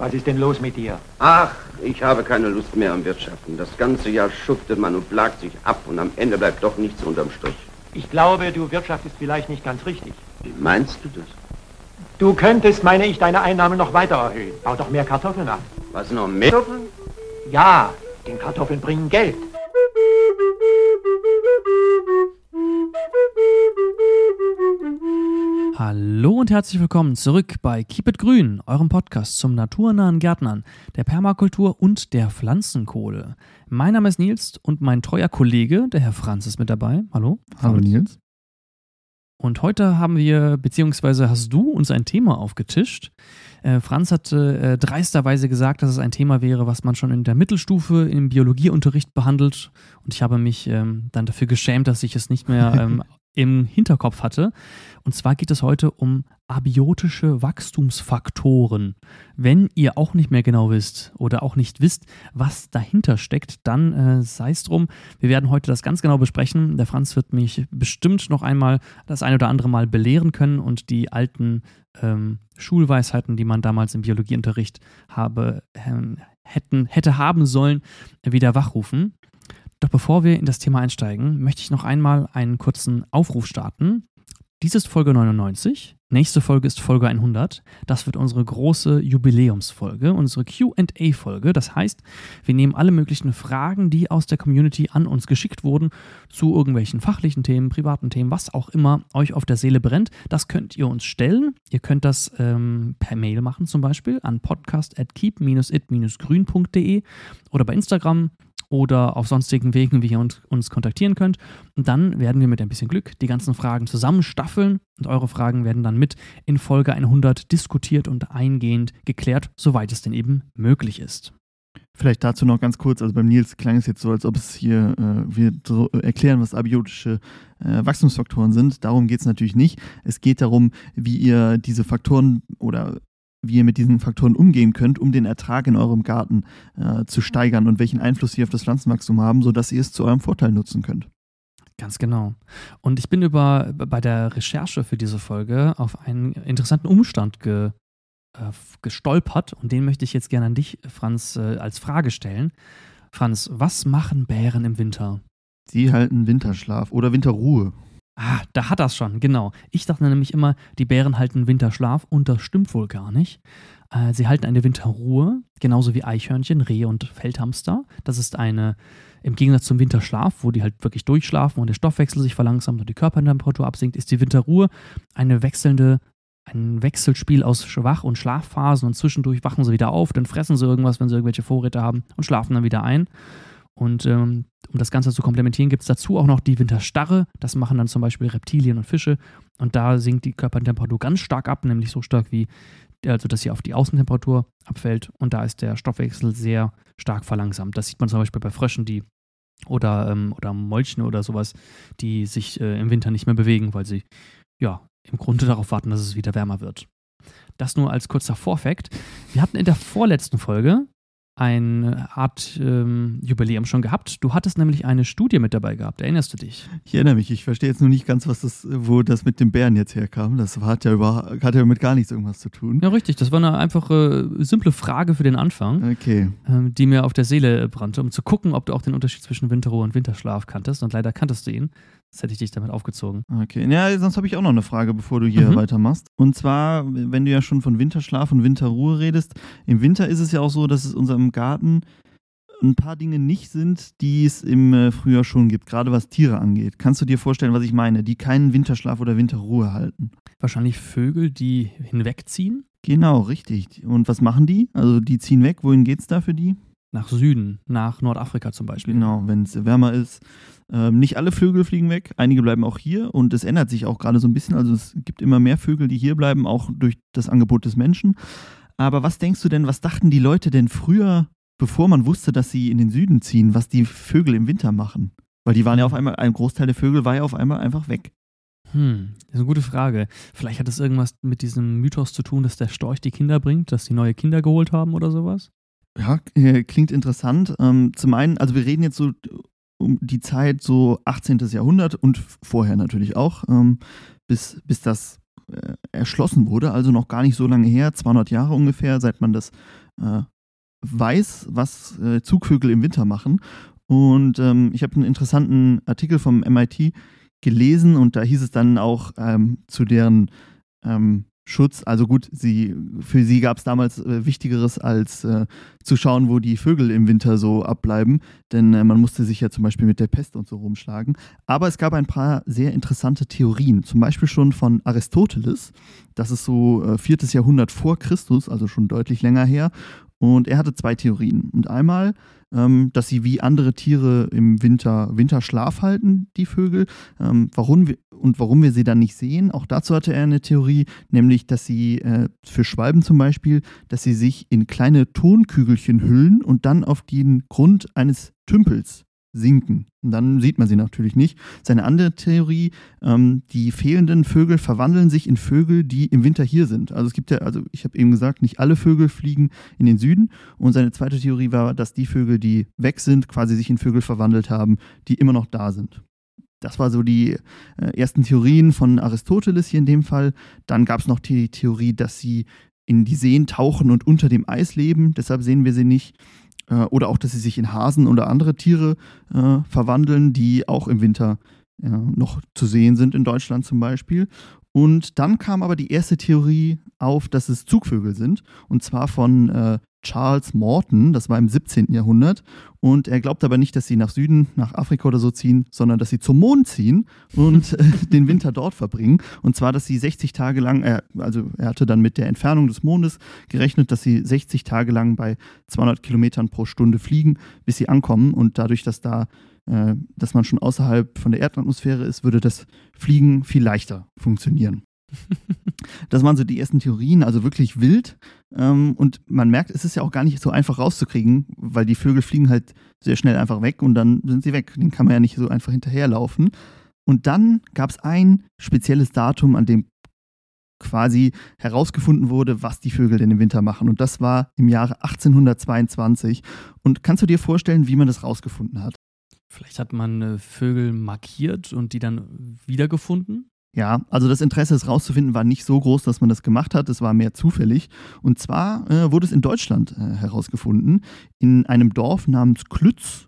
Was ist denn los mit dir? Ach, ich habe keine Lust mehr am Wirtschaften. Das ganze Jahr schuftet man und plagt sich ab und am Ende bleibt doch nichts unterm Strich. Ich glaube, du wirtschaftest vielleicht nicht ganz richtig. Wie meinst du das? Du könntest, meine ich, deine Einnahmen noch weiter erhöhen. Bau doch mehr Kartoffeln an. Was noch mehr? Kartoffeln? Ja, denn Kartoffeln bringen Geld. Hallo und herzlich willkommen zurück bei Keep It Grün, eurem Podcast zum naturnahen Gärtnern, der Permakultur und der Pflanzenkohle. Mein Name ist Nils und mein treuer Kollege, der Herr Franz, ist mit dabei. Hallo. Hallo Nils. Und heute haben wir, beziehungsweise hast du uns ein Thema aufgetischt. Äh, Franz hat äh, dreisterweise gesagt, dass es ein Thema wäre, was man schon in der Mittelstufe im Biologieunterricht behandelt. Und ich habe mich ähm, dann dafür geschämt, dass ich es nicht mehr ähm, im Hinterkopf hatte. Und zwar geht es heute um abiotische Wachstumsfaktoren. Wenn ihr auch nicht mehr genau wisst oder auch nicht wisst, was dahinter steckt, dann äh, sei es drum. Wir werden heute das ganz genau besprechen. Der Franz wird mich bestimmt noch einmal das ein oder andere Mal belehren können und die alten ähm, Schulweisheiten, die man damals im Biologieunterricht habe, äh, hätten, hätte haben sollen, wieder wachrufen. Doch bevor wir in das Thema einsteigen, möchte ich noch einmal einen kurzen Aufruf starten. Dies ist Folge 99. Nächste Folge ist Folge 100. Das wird unsere große Jubiläumsfolge, unsere QA-Folge. Das heißt, wir nehmen alle möglichen Fragen, die aus der Community an uns geschickt wurden, zu irgendwelchen fachlichen Themen, privaten Themen, was auch immer euch auf der Seele brennt. Das könnt ihr uns stellen. Ihr könnt das ähm, per Mail machen, zum Beispiel an podcast.keep-it-grün.de oder bei Instagram oder auf sonstigen Wegen, wie ihr uns, kontaktieren könnt. Und dann werden wir mit ein bisschen Glück die ganzen Fragen zusammenstaffeln und eure Fragen werden dann mit in Folge 100 diskutiert und eingehend geklärt, soweit es denn eben möglich ist. Vielleicht dazu noch ganz kurz, also beim Nils klang es jetzt so, als ob es hier, äh, wir so erklären, was abiotische äh, Wachstumsfaktoren sind. Darum geht es natürlich nicht. Es geht darum, wie ihr diese Faktoren oder wie ihr mit diesen Faktoren umgehen könnt, um den Ertrag in eurem Garten äh, zu steigern und welchen Einfluss sie auf das Pflanzenwachstum haben, sodass ihr es zu eurem Vorteil nutzen könnt. Ganz genau. Und ich bin über, bei der Recherche für diese Folge auf einen interessanten Umstand ge, äh, gestolpert und den möchte ich jetzt gerne an dich, Franz, äh, als Frage stellen. Franz, was machen Bären im Winter? Sie halten Winterschlaf oder Winterruhe. Ah, da hat das schon, genau. Ich dachte nämlich immer, die Bären halten Winterschlaf und das stimmt wohl gar nicht. Äh, sie halten eine Winterruhe, genauso wie Eichhörnchen, Rehe und Feldhamster. Das ist eine, im Gegensatz zum Winterschlaf, wo die halt wirklich durchschlafen und der Stoffwechsel sich verlangsamt und die Körpertemperatur absinkt, ist die Winterruhe eine wechselnde, ein Wechselspiel aus Schwach- und Schlafphasen und zwischendurch wachen sie wieder auf, dann fressen sie irgendwas, wenn sie irgendwelche Vorräte haben und schlafen dann wieder ein. Und ähm, um das Ganze zu komplementieren, gibt es dazu auch noch die Winterstarre. Das machen dann zum Beispiel Reptilien und Fische. Und da sinkt die Körpertemperatur ganz stark ab, nämlich so stark wie, also dass sie auf die Außentemperatur abfällt. Und da ist der Stoffwechsel sehr stark verlangsamt. Das sieht man zum Beispiel bei Fröschen, die oder, ähm, oder Molchen oder sowas, die sich äh, im Winter nicht mehr bewegen, weil sie ja im Grunde darauf warten, dass es wieder wärmer wird. Das nur als kurzer Vorfakt. Wir hatten in der vorletzten Folge eine Art ähm, Jubiläum schon gehabt. Du hattest nämlich eine Studie mit dabei gehabt. Erinnerst du dich? Ich erinnere mich. Ich verstehe jetzt nur nicht ganz, was das, wo das mit dem Bären jetzt herkam. Das hat ja, über, hat ja mit gar nichts irgendwas zu tun. Ja, richtig. Das war eine einfache, simple Frage für den Anfang, okay. ähm, die mir auf der Seele brannte, um zu gucken, ob du auch den Unterschied zwischen Winterruhe und Winterschlaf kanntest. Und leider kanntest du ihn. Das hätte ich dich damit aufgezogen. Okay, ja, sonst habe ich auch noch eine Frage, bevor du hier mhm. weitermachst. Und zwar, wenn du ja schon von Winterschlaf und Winterruhe redest, im Winter ist es ja auch so, dass es unserem Garten ein paar Dinge nicht sind, die es im äh, Frühjahr schon gibt, gerade was Tiere angeht. Kannst du dir vorstellen, was ich meine, die keinen Winterschlaf oder Winterruhe halten? Wahrscheinlich Vögel, die hinwegziehen? Genau, richtig. Und was machen die? Also die ziehen weg. Wohin geht es da für die? Nach Süden, nach Nordafrika zum Beispiel. Genau, wenn es wärmer ist. Ähm, nicht alle Vögel fliegen weg, einige bleiben auch hier und es ändert sich auch gerade so ein bisschen. Also es gibt immer mehr Vögel, die hier bleiben, auch durch das Angebot des Menschen. Aber was denkst du denn, was dachten die Leute denn früher, bevor man wusste, dass sie in den Süden ziehen, was die Vögel im Winter machen? Weil die waren ja auf einmal, ein Großteil der Vögel war ja auf einmal einfach weg. Hm, das ist eine gute Frage. Vielleicht hat das irgendwas mit diesem Mythos zu tun, dass der Storch die Kinder bringt, dass die neue Kinder geholt haben oder sowas? Ja, äh, klingt interessant. Ähm, zum einen, also wir reden jetzt so um die Zeit so 18. Jahrhundert und vorher natürlich auch, ähm, bis, bis das äh, erschlossen wurde, also noch gar nicht so lange her, 200 Jahre ungefähr, seit man das äh, weiß, was Zugvögel im Winter machen. Und ähm, ich habe einen interessanten Artikel vom MIT gelesen und da hieß es dann auch zu deren Schutz. Also gut, sie, für sie gab es damals äh, Wichtigeres, als äh, zu schauen, wo die Vögel im Winter so abbleiben. Denn äh, man musste sich ja zum Beispiel mit der Pest und so rumschlagen. Aber es gab ein paar sehr interessante Theorien. Zum Beispiel schon von Aristoteles. Das ist so äh, viertes Jahrhundert vor Christus, also schon deutlich länger her. Und er hatte zwei Theorien. Und einmal, ähm, dass sie wie andere Tiere im Winter Winterschlaf halten, die Vögel. Ähm, warum und warum wir sie dann nicht sehen, auch dazu hatte er eine Theorie, nämlich, dass sie äh, für Schwalben zum Beispiel, dass sie sich in kleine Tonkügelchen hüllen und dann auf den Grund eines Tümpels sinken. Und dann sieht man sie natürlich nicht. Seine andere Theorie, ähm, die fehlenden Vögel verwandeln sich in Vögel, die im Winter hier sind. Also es gibt ja, also ich habe eben gesagt, nicht alle Vögel fliegen in den Süden. Und seine zweite Theorie war, dass die Vögel, die weg sind, quasi sich in Vögel verwandelt haben, die immer noch da sind. Das war so die äh, ersten Theorien von Aristoteles hier in dem Fall. Dann gab es noch die Theorie, dass sie in die Seen tauchen und unter dem Eis leben. Deshalb sehen wir sie nicht. Äh, oder auch, dass sie sich in Hasen oder andere Tiere äh, verwandeln, die auch im Winter noch zu sehen sind, in Deutschland zum Beispiel. Und dann kam aber die erste Theorie auf, dass es Zugvögel sind, und zwar von äh, Charles Morton, das war im 17. Jahrhundert. Und er glaubt aber nicht, dass sie nach Süden, nach Afrika oder so ziehen, sondern dass sie zum Mond ziehen und äh, den Winter dort verbringen. Und zwar, dass sie 60 Tage lang, äh, also er hatte dann mit der Entfernung des Mondes gerechnet, dass sie 60 Tage lang bei 200 Kilometern pro Stunde fliegen, bis sie ankommen. Und dadurch, dass da äh, dass man schon außerhalb von der Erdatmosphäre ist, würde das Fliegen viel leichter funktionieren. Das waren so die ersten Theorien, also wirklich wild. Ähm, und man merkt, es ist ja auch gar nicht so einfach rauszukriegen, weil die Vögel fliegen halt sehr schnell einfach weg und dann sind sie weg. Den kann man ja nicht so einfach hinterherlaufen. Und dann gab es ein spezielles Datum, an dem quasi herausgefunden wurde, was die Vögel denn im Winter machen. Und das war im Jahre 1822. Und kannst du dir vorstellen, wie man das rausgefunden hat? Vielleicht hat man äh, Vögel markiert und die dann wiedergefunden? Ja, also das Interesse, es rauszufinden, war nicht so groß, dass man das gemacht hat. Es war mehr zufällig. Und zwar äh, wurde es in Deutschland äh, herausgefunden. In einem Dorf namens Klütz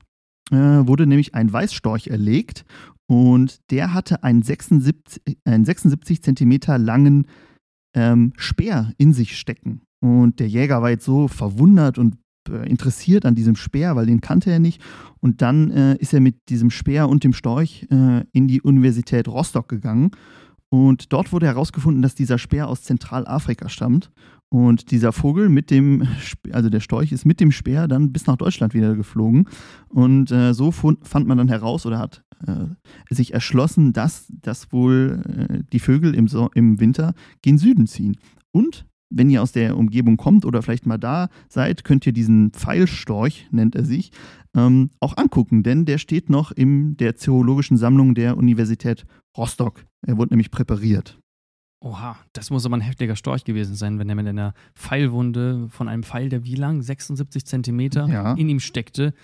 äh, wurde nämlich ein Weißstorch erlegt und der hatte einen 76, einen 76 Zentimeter langen ähm, Speer in sich stecken. Und der Jäger war jetzt so verwundert und interessiert an diesem Speer, weil den kannte er nicht. Und dann äh, ist er mit diesem Speer und dem Storch äh, in die Universität Rostock gegangen. Und dort wurde herausgefunden, dass dieser Speer aus Zentralafrika stammt. Und dieser Vogel mit dem, also der Storch ist mit dem Speer dann bis nach Deutschland wieder geflogen. Und äh, so fand man dann heraus oder hat äh, sich erschlossen, dass, dass wohl äh, die Vögel im, so im Winter gen Süden ziehen. Und wenn ihr aus der Umgebung kommt oder vielleicht mal da seid, könnt ihr diesen Pfeilstorch, nennt er sich, ähm, auch angucken, denn der steht noch in der Zoologischen Sammlung der Universität Rostock. Er wurde nämlich präpariert. Oha, das muss aber ein heftiger Storch gewesen sein, wenn er mit einer Pfeilwunde von einem Pfeil, der wie lang? 76 Zentimeter ja. in ihm steckte,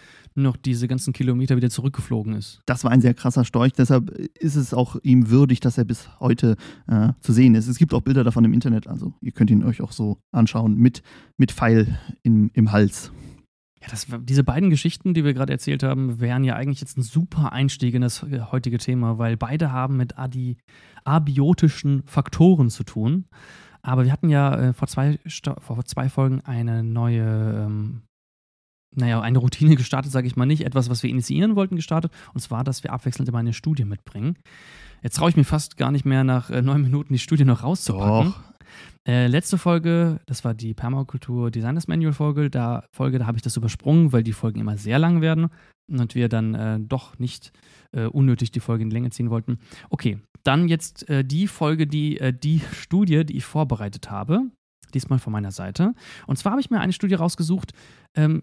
noch diese ganzen Kilometer wieder zurückgeflogen ist. Das war ein sehr krasser Storch, deshalb ist es auch ihm würdig, dass er bis heute äh, zu sehen ist. Es gibt auch Bilder davon im Internet, also ihr könnt ihn euch auch so anschauen, mit, mit Pfeil im, im Hals. Ja, das, diese beiden Geschichten, die wir gerade erzählt haben, wären ja eigentlich jetzt ein super Einstieg in das äh, heutige Thema, weil beide haben mit adi, abiotischen Faktoren zu tun. Aber wir hatten ja äh, vor, zwei, vor zwei Folgen eine neue, ähm, naja, eine Routine gestartet, sage ich mal nicht. Etwas, was wir initiieren wollten, gestartet. Und zwar, dass wir abwechselnd immer eine Studie mitbringen. Jetzt traue ich mir fast gar nicht mehr, nach äh, neun Minuten die Studie noch rauszupacken. Doch. Äh, letzte Folge, das war die Permakultur Designers Manual Folge, da, Folge, da habe ich das übersprungen, weil die Folgen immer sehr lang werden und wir dann äh, doch nicht äh, unnötig die Folge in die Länge ziehen wollten. Okay, dann jetzt äh, die Folge, die, äh, die Studie, die ich vorbereitet habe, diesmal von meiner Seite. Und zwar habe ich mir eine Studie rausgesucht, ähm,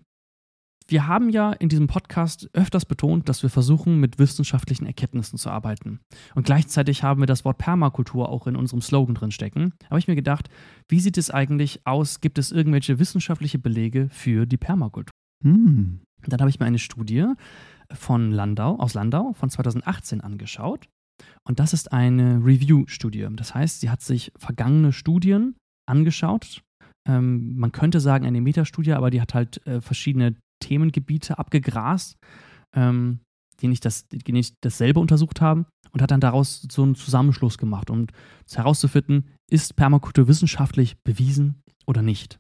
wir haben ja in diesem Podcast öfters betont, dass wir versuchen, mit wissenschaftlichen Erkenntnissen zu arbeiten. Und gleichzeitig haben wir das Wort Permakultur auch in unserem Slogan drin stecken. Habe ich mir gedacht, wie sieht es eigentlich aus? Gibt es irgendwelche wissenschaftliche Belege für die Permakultur? Hm. Dann habe ich mir eine Studie von Landau, aus Landau von 2018 angeschaut. Und das ist eine Review-Studie. Das heißt, sie hat sich vergangene Studien angeschaut Ähm, man könnte sagen eine Metastudie, aber die hat halt äh, verschiedene Themengebiete abgegrast, ähm, die, nicht das, die nicht dasselbe untersucht haben und hat dann daraus so einen Zusammenschluss gemacht, um herauszufinden, ist Permakultur wissenschaftlich bewiesen oder nicht.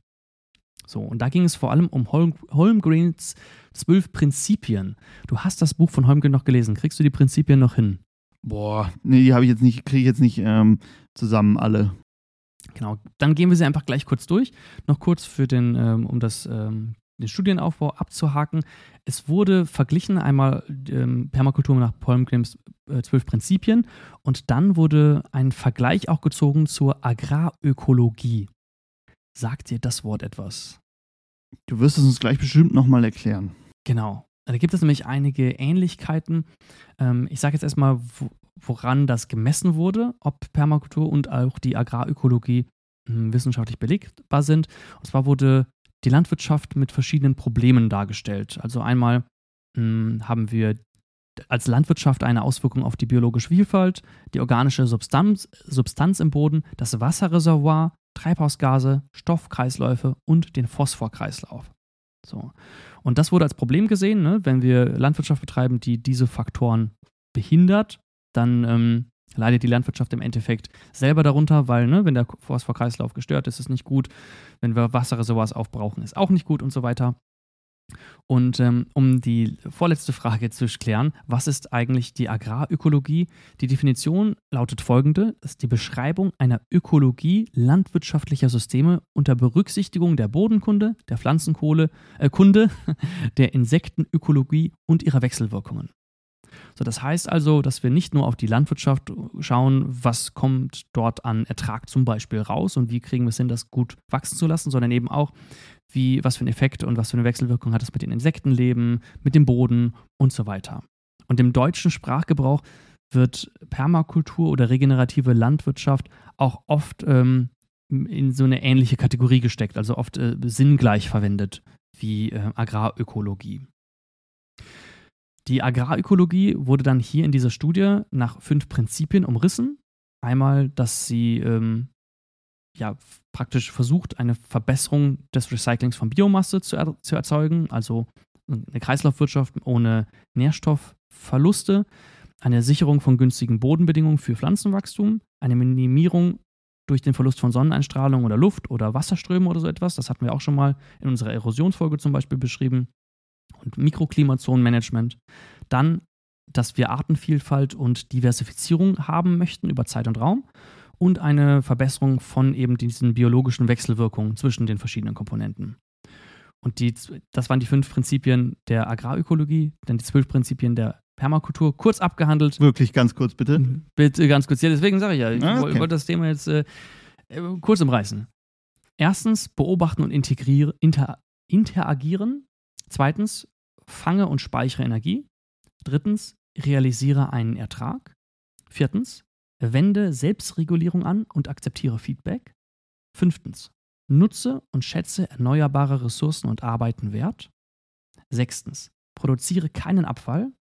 So, und da ging es vor allem um Holm, Holmgrens zwölf Prinzipien. Du hast das Buch von Holmgren noch gelesen. Kriegst du die Prinzipien noch hin? Boah, nee, die habe ich jetzt nicht, kriege ich jetzt nicht ähm, zusammen alle. Genau, dann gehen wir sie einfach gleich kurz durch. Noch kurz für den, ähm, um das, ähm, den Studienaufbau abzuhaken. Es wurde verglichen einmal ähm, Permakultur nach Holmgrens äh, zwölf Prinzipien und dann wurde ein Vergleich auch gezogen zur Agrarökologie. Sagt dir das Wort etwas? Du wirst es uns gleich bestimmt nochmal erklären. Genau. Da gibt es nämlich einige Ähnlichkeiten. Ähm, ich sage jetzt erstmal, woran das gemessen wurde, ob Permakultur und auch die Agrarökologie hm, wissenschaftlich belegbar sind. Und zwar wurde die Landwirtschaft mit verschiedenen Problemen dargestellt. Also einmal hm, haben wir als Landwirtschaft eine Auswirkung auf die biologische Vielfalt, die organische Substanz, Substanz im Boden, das Wasserreservoir, Treibhausgase, Stoffkreisläufe und den Phosphorkreislauf. So. Und das wurde als Problem gesehen, ne? wenn wir Landwirtschaft betreiben, die diese Faktoren behindert, dann ähm, leidet die Landwirtschaft im Endeffekt selber darunter, weil ne, wenn der Phosphorkreislauf gestört ist, ist es nicht gut. Wenn wir Wasserreservoirs aufbrauchen, ist auch nicht gut und so weiter. Und ähm, um die vorletzte Frage zu klären, was ist eigentlich die Agrarökologie? Die Definition lautet folgende: ist die Beschreibung einer Ökologie landwirtschaftlicher Systeme unter Berücksichtigung der Bodenkunde, der Pflanzenkunde, äh, der Insektenökologie und ihrer Wechselwirkungen. So, das heißt also, dass wir nicht nur auf die Landwirtschaft schauen, was kommt dort an Ertrag zum Beispiel raus und wie kriegen wir es hin, das gut wachsen zu lassen, sondern eben auch, wie, was für einen Effekt und was für eine Wechselwirkung hat es mit den Insektenleben, mit dem Boden und so weiter. Und im deutschen Sprachgebrauch wird Permakultur oder regenerative Landwirtschaft auch oft ähm, in so eine ähnliche Kategorie gesteckt, also oft äh, sinngleich verwendet wie äh, Agrarökologie. Die Agrarökologie wurde dann hier in dieser Studie nach fünf Prinzipien umrissen. Einmal, dass sie ähm, ja, praktisch versucht, eine Verbesserung des Recyclings von Biomasse zu, er zu erzeugen, also eine Kreislaufwirtschaft ohne Nährstoffverluste, eine Sicherung von günstigen Bodenbedingungen für Pflanzenwachstum, eine Minimierung durch den Verlust von Sonneneinstrahlung oder Luft oder Wasserströme oder so etwas. Das hatten wir auch schon mal in unserer Erosionsfolge zum Beispiel beschrieben. Und Mikroklimazonenmanagement. Dann, dass wir Artenvielfalt und Diversifizierung haben möchten über Zeit und Raum und eine Verbesserung von eben diesen biologischen Wechselwirkungen zwischen den verschiedenen Komponenten. Und die, das waren die fünf Prinzipien der Agrarökologie, dann die zwölf Prinzipien der Permakultur, kurz abgehandelt. Wirklich ganz kurz, bitte. Mhm. Bitte ganz kurz. Ja, deswegen sage ich ja, ich ah, okay. wollte das Thema jetzt äh, äh, kurz umreißen. Erstens, beobachten und integrieren, inter, interagieren. Zweitens, fange und speichere Energie. Drittens, realisiere einen Ertrag. Viertens, Wende Selbstregulierung an und akzeptiere Feedback. Fünftens. Nutze und schätze erneuerbare Ressourcen und Arbeiten wert. Sechstens. Produziere keinen Abfall.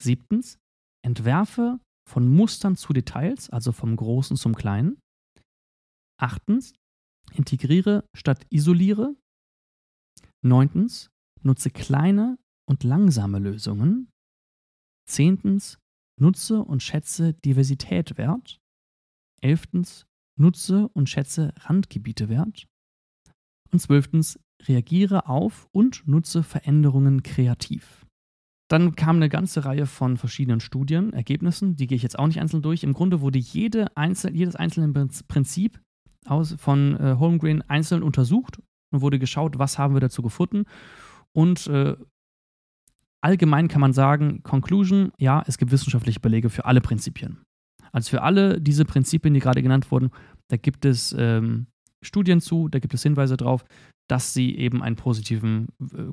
Siebtens. Entwerfe von Mustern zu Details, also vom Großen zum Kleinen. Achtens. Integriere statt isoliere. Neuntens. Nutze kleine und langsame Lösungen. Zehntens. Nutze und schätze Diversität wert. Elftens, nutze und schätze Randgebiete wert. Und zwölftens, reagiere auf und nutze Veränderungen kreativ. Dann kam eine ganze Reihe von verschiedenen Studien, Ergebnissen, die gehe ich jetzt auch nicht einzeln durch. Im Grunde wurde jede einzel jedes einzelne Prinzip aus, von äh, Holmgren einzeln untersucht und wurde geschaut, was haben wir dazu gefunden und äh, allgemein kann man sagen, Conclusion, ja, es gibt wissenschaftliche Belege für alle Prinzipien. Also für alle diese Prinzipien, die gerade genannt wurden, da gibt es ähm, Studien zu, da gibt es Hinweise darauf, dass sie eben eine äh,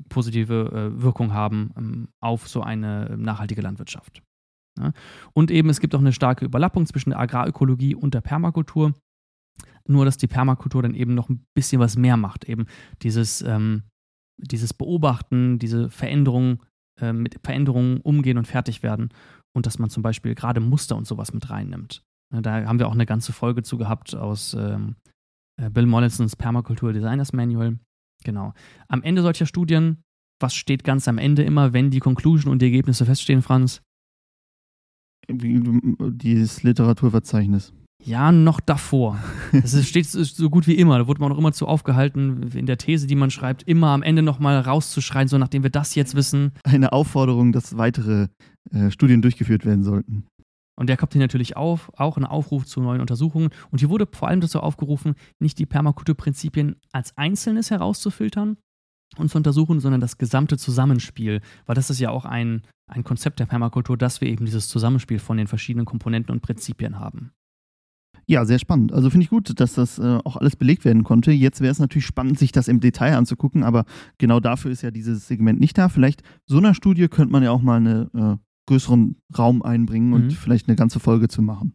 positive äh, Wirkung haben ähm, auf so eine nachhaltige Landwirtschaft. Ja? Und eben es gibt auch eine starke Überlappung zwischen der Agrarökologie und der Permakultur. Nur, dass die Permakultur dann eben noch ein bisschen was mehr macht. Eben dieses, ähm, dieses Beobachten, diese Veränderungen äh, mit Veränderungen umgehen und fertig werden und dass man zum Beispiel gerade Muster und sowas mit reinnimmt. Ne, da haben wir auch eine ganze Folge zu gehabt aus ähm, äh, Bill Mollisons Permakultur Designers Manual. Genau. Am Ende solcher Studien, was steht ganz am Ende immer, wenn die Conclusion und die Ergebnisse feststehen, Franz? Dieses Literaturverzeichnis. Ja, noch davor. Es steht so gut wie immer. Da wurde man auch immer zu aufgehalten, in der These, die man schreibt, immer am Ende nochmal rauszuschreien, so nachdem wir das jetzt wissen. Eine Aufforderung, dass weitere äh, Studien durchgeführt werden sollten. Und der kommt hier natürlich auf, auch ein Aufruf zu neuen Untersuchungen. Und hier wurde vor allem dazu aufgerufen, nicht die Permakulturprinzipien als Einzelnes herauszufiltern und zu untersuchen, sondern das gesamte Zusammenspiel. Weil das ist ja auch ein, ein Konzept der Permakultur, dass wir eben dieses Zusammenspiel von den verschiedenen Komponenten und Prinzipien haben. Ja, sehr spannend. Also finde ich gut, dass das äh, auch alles belegt werden konnte. Jetzt wäre es natürlich spannend, sich das im Detail anzugucken, aber genau dafür ist ja dieses Segment nicht da. Vielleicht so einer Studie könnte man ja auch mal einen äh, größeren Raum einbringen mhm. und vielleicht eine ganze Folge zu machen.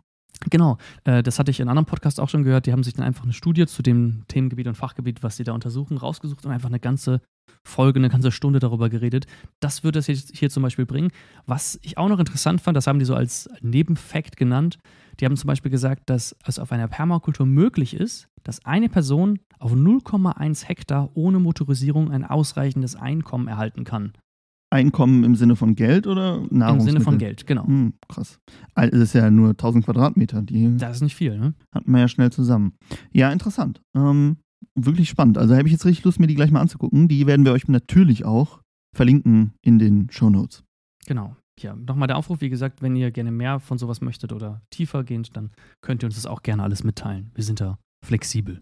Genau, äh, das hatte ich in einem anderen Podcast auch schon gehört. Die haben sich dann einfach eine Studie zu dem Themengebiet und Fachgebiet, was sie da untersuchen, rausgesucht und einfach eine ganze Folge, eine ganze Stunde darüber geredet. Das würde es jetzt hier zum Beispiel bringen. Was ich auch noch interessant fand, das haben die so als Nebenfakt genannt. Die haben zum Beispiel gesagt, dass es auf einer Permakultur möglich ist, dass eine Person auf 0,1 Hektar ohne Motorisierung ein ausreichendes Einkommen erhalten kann. Einkommen im Sinne von Geld oder Nahrungsmittel? Im Sinne von Geld, genau. Hm, krass. Es ist ja nur 1000 Quadratmeter. Die das ist nicht viel, ne? Hat man ja schnell zusammen. Ja, interessant. Ähm, wirklich spannend. Also habe ich jetzt richtig Lust, mir die gleich mal anzugucken. Die werden wir euch natürlich auch verlinken in den Show Notes. Genau. Ja, nochmal der Aufruf, wie gesagt, wenn ihr gerne mehr von sowas möchtet oder tiefer gehend, dann könnt ihr uns das auch gerne alles mitteilen. Wir sind da flexibel.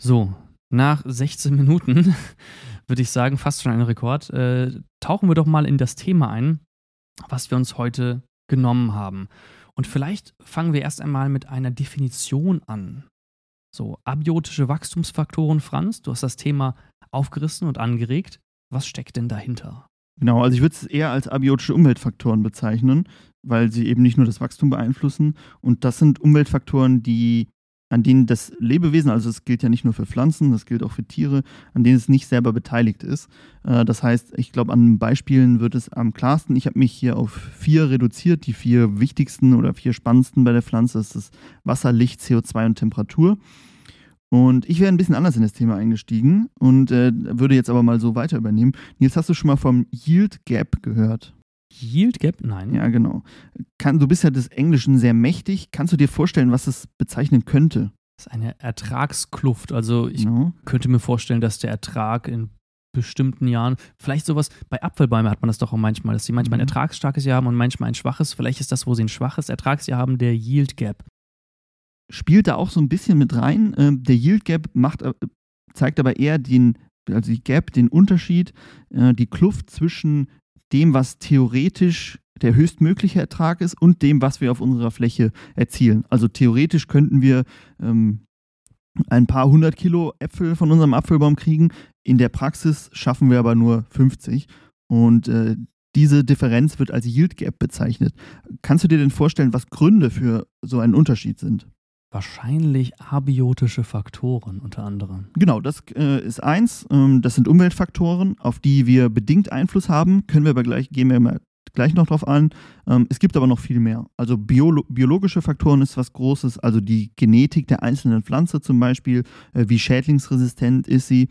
So, nach 16 Minuten, würde ich sagen, fast schon ein Rekord, äh, tauchen wir doch mal in das Thema ein, was wir uns heute genommen haben. Und vielleicht fangen wir erst einmal mit einer Definition an. So, abiotische Wachstumsfaktoren, Franz, du hast das Thema aufgerissen und angeregt. Was steckt denn dahinter? Genau, also ich würde es eher als abiotische Umweltfaktoren bezeichnen, weil sie eben nicht nur das Wachstum beeinflussen. Und das sind Umweltfaktoren, die an denen das Lebewesen, also es gilt ja nicht nur für Pflanzen, das gilt auch für Tiere, an denen es nicht selber beteiligt ist. Äh, das heißt, ich glaube, an Beispielen wird es am klarsten. Ich habe mich hier auf vier reduziert. Die vier wichtigsten oder vier spannendsten bei der Pflanze ist das Wasser, Licht, CO2 und Temperatur. Und ich wäre ein bisschen anders in das Thema eingestiegen und äh, würde jetzt aber mal so weiter übernehmen. Nils, hast du schon mal vom Yield Gap gehört? Yield Gap? Nein. Ja, genau. Kann, du bist ja des Englischen sehr mächtig. Kannst du dir vorstellen, was das bezeichnen könnte? Das ist eine Ertragskluft. Also ich no. könnte mir vorstellen, dass der Ertrag in bestimmten Jahren, vielleicht sowas, bei Apfelbäumen hat man das doch auch manchmal, dass sie manchmal ein mhm. ertragsstarkes Jahr haben und manchmal ein schwaches. Vielleicht ist das, wo sie ein schwaches Ertragsjahr haben, der Yield Gap. Spielt da auch so ein bisschen mit rein. Ähm, der Yield Gap macht, äh, zeigt aber eher den, also die Gap, den Unterschied, äh, die Kluft zwischen dem, was theoretisch der höchstmögliche Ertrag ist und dem, was wir auf unserer Fläche erzielen. Also theoretisch könnten wir ähm, ein paar hundert Kilo Äpfel von unserem Apfelbaum kriegen. In der Praxis schaffen wir aber nur 50. Und äh, diese Differenz wird als Yield Gap bezeichnet. Kannst du dir denn vorstellen, was Gründe für so einen Unterschied sind? Wahrscheinlich abiotische Faktoren unter anderem. Genau, das äh, ist eins. Ähm, das sind Umweltfaktoren, auf die wir bedingt Einfluss haben. Können wir aber gleich, gehen wir mal gleich noch drauf ein. Ähm, es gibt aber noch viel mehr. Also Biolo biologische Faktoren ist was Großes, also die Genetik der einzelnen Pflanze zum Beispiel, äh, wie schädlingsresistent ist sie.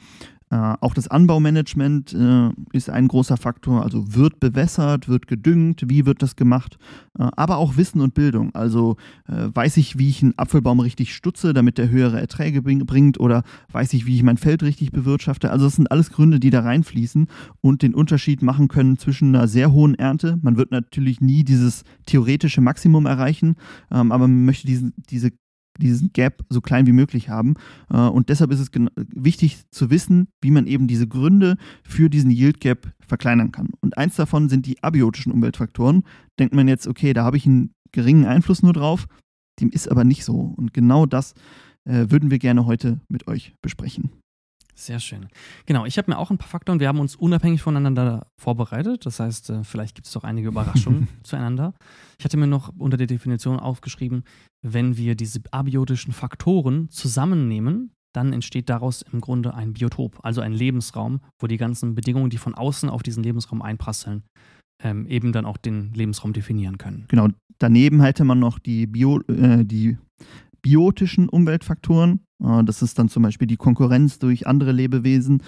Äh, auch das Anbaumanagement äh, ist ein großer Faktor, also wird bewässert, wird gedüngt, wie wird das gemacht, äh, aber auch Wissen und Bildung. Also äh, weiß ich, wie ich einen Apfelbaum richtig stutze, damit der höhere Erträge bring, bringt oder weiß ich, wie ich mein Feld richtig bewirtschafte. Also das sind alles Gründe, die da reinfließen und den Unterschied machen können zwischen einer sehr hohen Ernte. Man wird natürlich nie dieses theoretische Maximum erreichen, ähm, aber man möchte diesen, diese diesen Gap so klein wie möglich haben. Äh, und deshalb ist es wichtig zu wissen, wie man eben diese Gründe für diesen Yield Gap verkleinern kann. Und eins davon sind die abiotischen Umweltfaktoren. Denkt man jetzt, okay, da habe ich einen geringen Einfluss nur drauf. Dem ist aber nicht so. Und genau das äh, würden wir gerne heute mit euch besprechen. Sehr schön. Genau, ich habe mir auch ein paar Faktoren. Wir haben uns unabhängig voneinander vorbereitet. Das heißt, äh, vielleicht gibt es doch einige Überraschungen zueinander. Ich hatte mir noch unter der Definition aufgeschrieben, wenn wir diese abiotischen Faktoren zusammennehmen, dann entsteht daraus im Grunde ein Biotop, also ein Lebensraum, wo die ganzen Bedingungen, die von außen auf diesen Lebensraum einprasseln, ähm, eben dann auch den Lebensraum definieren können. Genau, daneben hätte man noch die, Bio, äh, die biotischen Umweltfaktoren. Äh, das ist dann zum Beispiel die Konkurrenz durch andere Lebewesen.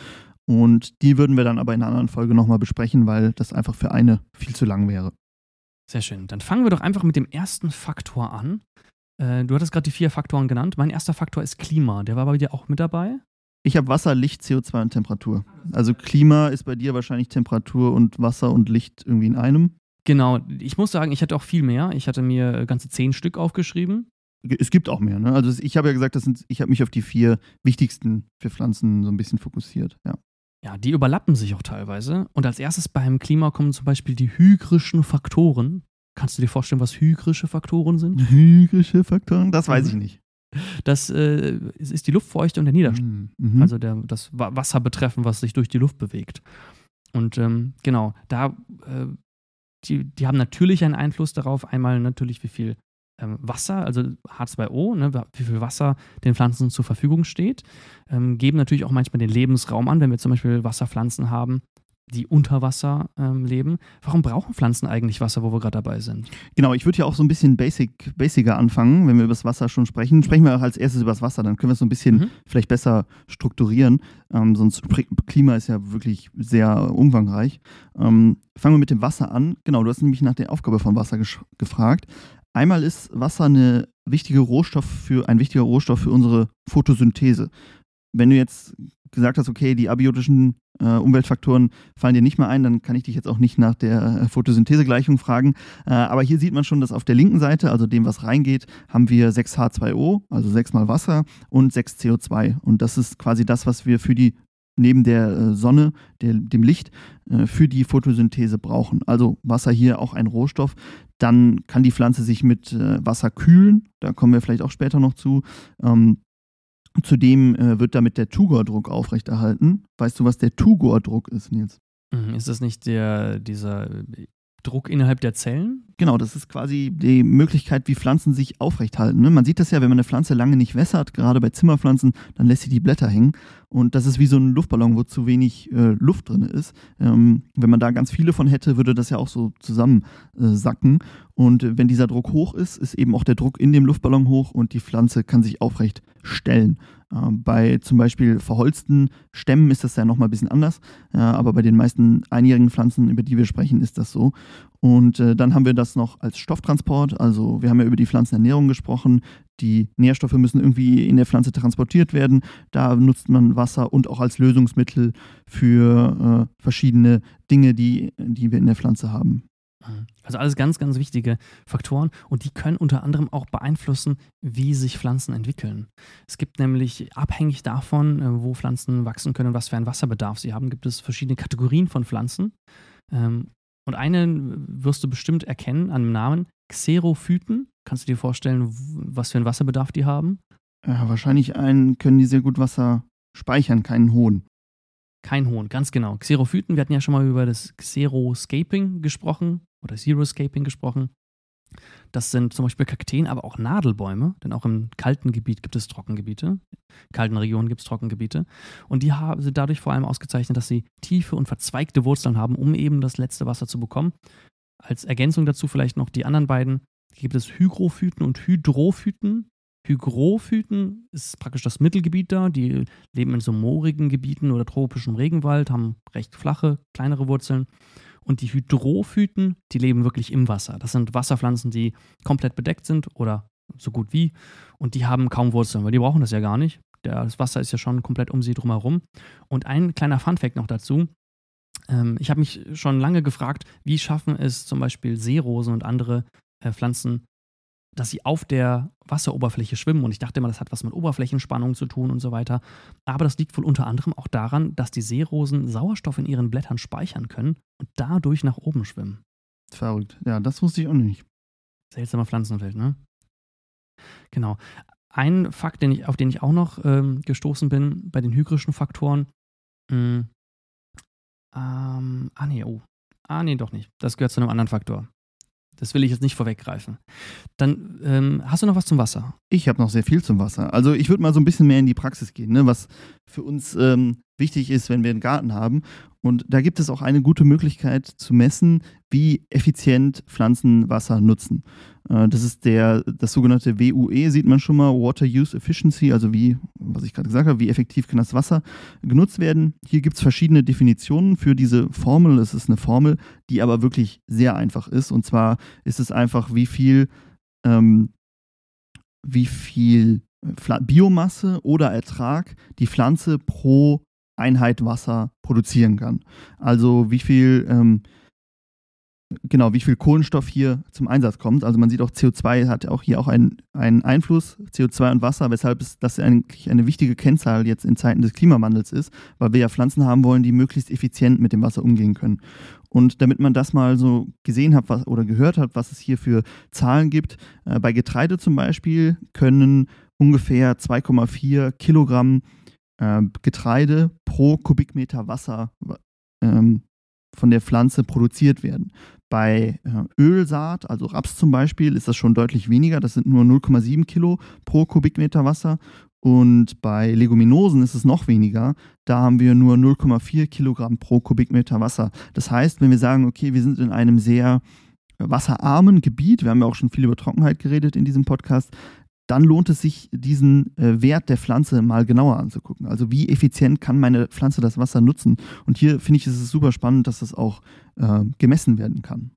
Und die würden wir dann aber in einer anderen Folge nochmal besprechen, weil das einfach für eine viel zu lang wäre. Sehr schön. Dann fangen wir doch einfach mit dem ersten Faktor an. Äh, du hattest gerade die vier Faktoren genannt. Mein erster Faktor ist Klima. Der war bei dir auch mit dabei? Ich habe Wasser, Licht, CO2 und Temperatur. Also Klima ist bei dir wahrscheinlich Temperatur und Wasser und Licht irgendwie in einem. Genau. Ich muss sagen, ich hatte auch viel mehr. Ich hatte mir ganze zehn Stück aufgeschrieben. Es gibt auch mehr. Ne? Also ich habe ja gesagt, das sind, ich habe mich auf die vier wichtigsten für Pflanzen so ein bisschen fokussiert. Ja. Ja, die überlappen sich auch teilweise. Und als erstes beim Klima kommen zum Beispiel die hygrischen Faktoren. Kannst du dir vorstellen, was hygrische Faktoren sind? Hygrische Faktoren? Das weiß ich nicht. Das äh, ist die Luftfeuchte und der Niederschlag. Mhm. Also der, das Wasser betreffen, was sich durch die Luft bewegt. Und ähm, genau, da, äh, die, die haben natürlich einen Einfluss darauf. Einmal natürlich, wie viel ähm, Wasser, also H2O, ne, wie viel Wasser den Pflanzen zur Verfügung steht, ähm, geben natürlich auch manchmal den Lebensraum an, wenn wir zum Beispiel Wasserpflanzen haben, die unter Wasser ähm, leben. Warum brauchen Pflanzen eigentlich Wasser, wo wir gerade dabei sind? Genau, ich würde ja auch so ein bisschen basic, basicer anfangen, wenn wir über das Wasser schon sprechen. Sprechen wir auch als erstes über das Wasser, dann können wir es so ein bisschen mhm. vielleicht besser strukturieren. Ähm, sonst Klima ist ja wirklich sehr umfangreich. Ähm, fangen wir mit dem Wasser an. Genau, du hast nämlich nach der Aufgabe von Wasser gefragt. Einmal ist Wasser eine wichtige Rohstoff für, ein wichtiger Rohstoff für unsere Photosynthese. Wenn du jetzt gesagt hast, okay, die abiotischen äh, Umweltfaktoren fallen dir nicht mehr ein, dann kann ich dich jetzt auch nicht nach der äh, Photosynthesegleichung fragen. Äh, aber hier sieht man schon, dass auf der linken Seite, also dem, was reingeht, haben wir 6 H2O, also 6 mal Wasser und 6 CO2. Und das ist quasi das, was wir für die neben der äh, Sonne, der, dem Licht, äh, für die Photosynthese brauchen. Also Wasser hier auch ein Rohstoff. Dann kann die Pflanze sich mit äh, Wasser kühlen. Da kommen wir vielleicht auch später noch zu. Ähm, Zudem wird damit der Tugor-Druck aufrechterhalten. Weißt du, was der Tugor-Druck ist, Nils? Mhm, ist das nicht der, dieser Druck innerhalb der Zellen? Genau, das ist quasi die Möglichkeit, wie Pflanzen sich aufrechthalten. Ne? Man sieht das ja, wenn man eine Pflanze lange nicht wässert, gerade bei Zimmerpflanzen, dann lässt sie die Blätter hängen. Und das ist wie so ein Luftballon, wo zu wenig äh, Luft drin ist. Ähm, wenn man da ganz viele von hätte, würde das ja auch so zusammensacken. Äh, und wenn dieser Druck hoch ist, ist eben auch der Druck in dem Luftballon hoch und die Pflanze kann sich aufrecht stellen. Äh, bei zum Beispiel verholzten Stämmen ist das ja nochmal ein bisschen anders, äh, aber bei den meisten einjährigen Pflanzen, über die wir sprechen, ist das so. Und äh, dann haben wir das noch als Stofftransport. Also wir haben ja über die Pflanzenernährung gesprochen. Die Nährstoffe müssen irgendwie in der Pflanze transportiert werden. Da nutzt man Wasser und auch als Lösungsmittel für verschiedene Dinge, die, die wir in der Pflanze haben. Also alles ganz, ganz wichtige Faktoren und die können unter anderem auch beeinflussen, wie sich Pflanzen entwickeln. Es gibt nämlich abhängig davon, äh, wo Pflanzen wachsen können und was für einen Wasserbedarf sie haben, gibt es verschiedene Kategorien von Pflanzen. Ähm, und einen wirst du bestimmt erkennen an dem Namen Xerophyten. Kannst du dir vorstellen, was für einen Wasserbedarf die haben? Ja, wahrscheinlich einen können die sehr gut Wasser speichern, keinen hohen. Kein Hohn, ganz genau. Xerophyten, wir hatten ja schon mal über das Xeroscaping gesprochen oder Zeroscaping gesprochen. Das sind zum Beispiel Kakteen, aber auch Nadelbäume, denn auch im kalten Gebiet gibt es Trockengebiete. In kalten Regionen gibt es Trockengebiete. Und die haben, sind dadurch vor allem ausgezeichnet, dass sie tiefe und verzweigte Wurzeln haben, um eben das letzte Wasser zu bekommen. Als Ergänzung dazu vielleicht noch die anderen beiden. Hier gibt es Hygrophyten und Hydrophyten. Hygrophyten ist praktisch das Mittelgebiet da. Die leben in so moorigen Gebieten oder tropischem Regenwald, haben recht flache, kleinere Wurzeln. Und die Hydrophyten, die leben wirklich im Wasser. Das sind Wasserpflanzen, die komplett bedeckt sind oder so gut wie. Und die haben kaum Wurzeln, weil die brauchen das ja gar nicht. Das Wasser ist ja schon komplett um sie drumherum. Und ein kleiner Funfact noch dazu. Ähm, ich habe mich schon lange gefragt, wie schaffen es zum Beispiel Seerosen und andere äh, Pflanzen, dass sie auf der Wasseroberfläche schwimmen. Und ich dachte immer, das hat was mit Oberflächenspannung zu tun und so weiter. Aber das liegt wohl unter anderem auch daran, dass die Seerosen Sauerstoff in ihren Blättern speichern können und dadurch nach oben schwimmen. Verrückt. Ja, das wusste ich auch nicht. Seltsamer Pflanzenwelt, ne? Genau. Ein Fakt, den ich, auf den ich auch noch ähm, gestoßen bin bei den hygrischen Faktoren. Mh, hm, ähm, ah, nee, oh. Ah, nee, doch nicht. Das gehört zu einem anderen Faktor. Das will ich jetzt nicht vorweggreifen. Dann ähm, hast du noch was zum Wasser? Ich habe noch sehr viel zum Wasser. Also ich würde mal so ein bisschen mehr in die Praxis gehen, ne? was für uns ähm, wichtig ist, wenn wir einen Garten haben. Und da gibt es auch eine gute Möglichkeit zu messen, wie effizient Pflanzen Wasser nutzen. Äh, das ist der, das sogenannte WUE, sieht man schon mal, Water Use Efficiency, also wie, was ich gerade gesagt habe, wie effektiv kann das Wasser genutzt werden. Hier gibt es verschiedene Definitionen für diese Formel. Es ist eine Formel, die aber wirklich sehr einfach ist. Und zwar ist es einfach, wie viel, ähm, wie viel Biomasse oder Ertrag die Pflanze pro Einheit Wasser produzieren kann. Also wie viel, ähm, genau, wie viel Kohlenstoff hier zum Einsatz kommt. Also man sieht auch, CO2 hat auch hier auch einen, einen Einfluss, CO2 und Wasser, weshalb es, das eigentlich eine wichtige Kennzahl jetzt in Zeiten des Klimawandels ist, weil wir ja Pflanzen haben wollen, die möglichst effizient mit dem Wasser umgehen können. Und damit man das mal so gesehen hat was, oder gehört hat, was es hier für Zahlen gibt, äh, bei Getreide zum Beispiel können ungefähr 2,4 Kilogramm äh, Getreide pro Kubikmeter Wasser ähm, von der Pflanze produziert werden. Bei äh, Ölsaat, also Raps zum Beispiel, ist das schon deutlich weniger. Das sind nur 0,7 Kilo pro Kubikmeter Wasser. Und bei Leguminosen ist es noch weniger. Da haben wir nur 0,4 Kilogramm pro Kubikmeter Wasser. Das heißt, wenn wir sagen, okay, wir sind in einem sehr wasserarmen Gebiet, wir haben ja auch schon viel über Trockenheit geredet in diesem Podcast, dann lohnt es sich, diesen äh, Wert der Pflanze mal genauer anzugucken. Also wie effizient kann meine Pflanze das Wasser nutzen? Und hier finde ich, ist es super spannend, dass das auch äh, gemessen werden kann.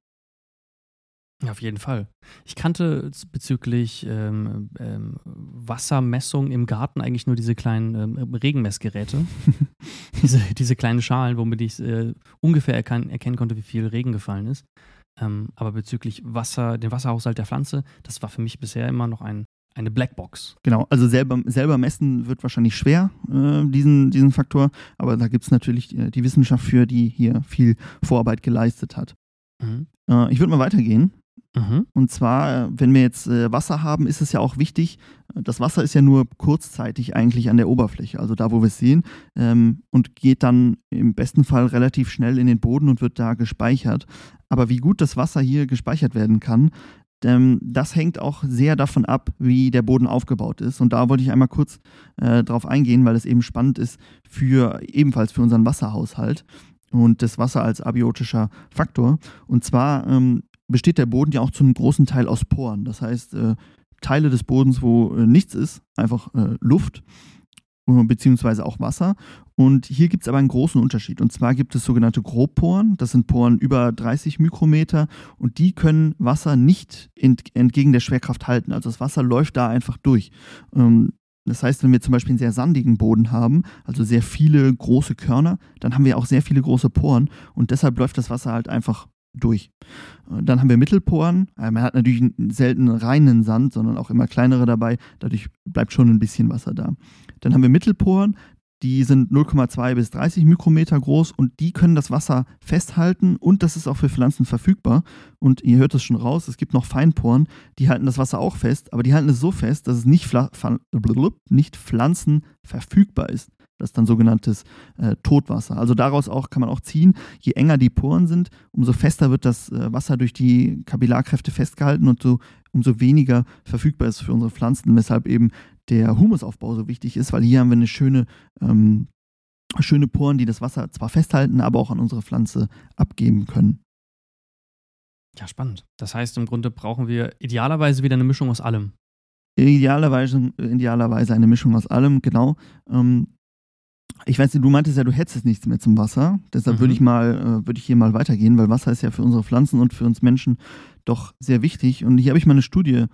Auf jeden Fall. Ich kannte bezüglich ähm, ähm, Wassermessung im Garten eigentlich nur diese kleinen ähm, Regenmessgeräte. diese, diese kleinen Schalen, womit ich äh, ungefähr erkan erkennen konnte, wie viel Regen gefallen ist. Ähm, aber bezüglich Wasser, den Wasserhaushalt der Pflanze, das war für mich bisher immer noch ein eine Blackbox. Genau, also selber, selber messen wird wahrscheinlich schwer, äh, diesen, diesen Faktor, aber da gibt es natürlich die, die, Wissenschaft für, die hier viel Vorarbeit geleistet hat. Mhm. Äh, ich würde mal weitergehen. Mhm. Und zwar, wenn wir jetzt äh, Wasser haben, ist es ja auch wichtig, das Wasser ist ja nur kurzzeitig eigentlich an der Oberfläche, also da, wo wir es sehen, ähm, und geht dann im besten Fall relativ schnell in den Boden und wird da gespeichert. Aber wie gut das Wasser hier gespeichert werden kann, das hängt auch sehr davon ab, wie der Boden aufgebaut ist. Und da wollte ich einmal kurz äh, drauf eingehen, weil es eben spannend ist für ebenfalls für unseren Wasserhaushalt und das Wasser als abiotischer Faktor. Und zwar ähm, besteht der Boden ja auch zu einem großen Teil aus Poren. Das heißt, äh, Teile des Bodens, wo äh, nichts ist, einfach äh, Luft beziehungsweise auch Wasser. Und hier gibt es aber einen großen Unterschied. Und zwar gibt es sogenannte Grobporen. Das sind Poren über 30 Mikrometer und die können Wasser nicht ent entgegen der Schwerkraft halten. Also das Wasser läuft da einfach durch. Ähm, das heißt, wenn wir zum Beispiel einen sehr sandigen Boden haben, also sehr viele große Körner, dann haben wir auch sehr viele große Poren und deshalb läuft das Wasser halt einfach durch. Äh, dann haben wir Mittelporen. Äh, man hat natürlich selten reinen Sand, sondern auch immer kleinere dabei. Dadurch bleibt schon ein bisschen Wasser da. Dann haben wir Mittelporen. Die sind 0,2 bis 30 Mikrometer groß und die können das Wasser festhalten und das ist auch für Pflanzen verfügbar. Und ihr hört es schon raus, es gibt noch Feinporen, die halten das Wasser auch fest, aber die halten es so fest, dass es nicht, nicht pflanzenverfügbar ist. Das ist dann sogenanntes äh, Totwasser. Also daraus auch kann man auch ziehen, je enger die Poren sind, umso fester wird das äh, Wasser durch die Kapillarkräfte festgehalten und so, umso weniger verfügbar ist für unsere Pflanzen, weshalb eben der Humusaufbau so wichtig ist, weil hier haben wir eine schöne, ähm, schöne Poren, die das Wasser zwar festhalten, aber auch an unsere Pflanze abgeben können. Ja, spannend. Das heißt, im Grunde brauchen wir idealerweise wieder eine Mischung aus allem. Idealerweise, idealerweise eine Mischung aus allem, genau. Ähm, ich weiß nicht, du meintest ja, du hättest nichts mehr zum Wasser. Deshalb mhm. würde ich mal, äh, würde ich hier mal weitergehen, weil Wasser ist ja für unsere Pflanzen und für uns Menschen doch sehr wichtig. Und hier habe ich mal eine Studie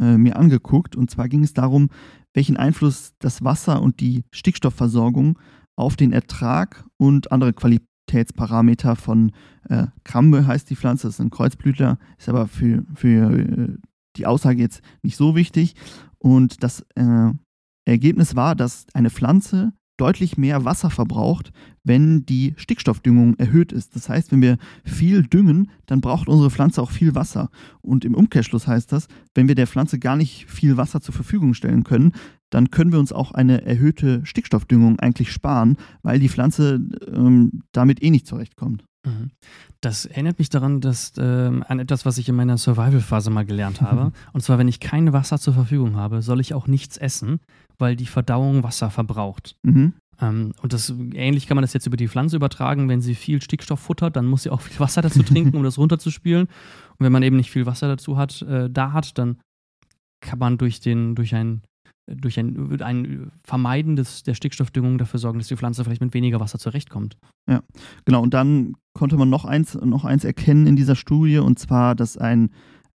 äh, mir angeguckt. Und zwar ging es darum, welchen Einfluss das Wasser und die Stickstoffversorgung auf den Ertrag und andere Qualitätsparameter von äh, Krambe heißt die Pflanze, das ist ein Kreuzblütler, ist aber für, für äh, die Aussage jetzt nicht so wichtig. Und das äh, Ergebnis war, dass eine Pflanze deutlich mehr Wasser verbraucht, wenn die Stickstoffdüngung erhöht ist. Das heißt, wenn wir viel düngen, dann braucht unsere Pflanze auch viel Wasser. Und im Umkehrschluss heißt das, wenn wir der Pflanze gar nicht viel Wasser zur Verfügung stellen können, dann können wir uns auch eine erhöhte Stickstoffdüngung eigentlich sparen, weil die Pflanze ähm, damit eh nicht zurechtkommt. Mhm. Das erinnert mich daran, dass ähm, an etwas, was ich in meiner Survival-Phase mal gelernt habe. Und zwar, wenn ich kein Wasser zur Verfügung habe, soll ich auch nichts essen, weil die Verdauung Wasser verbraucht. Mhm. Ähm, und das ähnlich kann man das jetzt über die Pflanze übertragen. Wenn sie viel Stickstoff futtert, dann muss sie auch viel Wasser dazu trinken, um das runterzuspülen. Und wenn man eben nicht viel Wasser dazu hat, äh, da hat, dann kann man durch den, durch ein durch ein, ein Vermeiden des, der Stickstoffdüngung dafür sorgen, dass die Pflanze vielleicht mit weniger Wasser zurechtkommt. Ja, genau. Und dann konnte man noch eins, noch eins erkennen in dieser Studie, und zwar, dass ein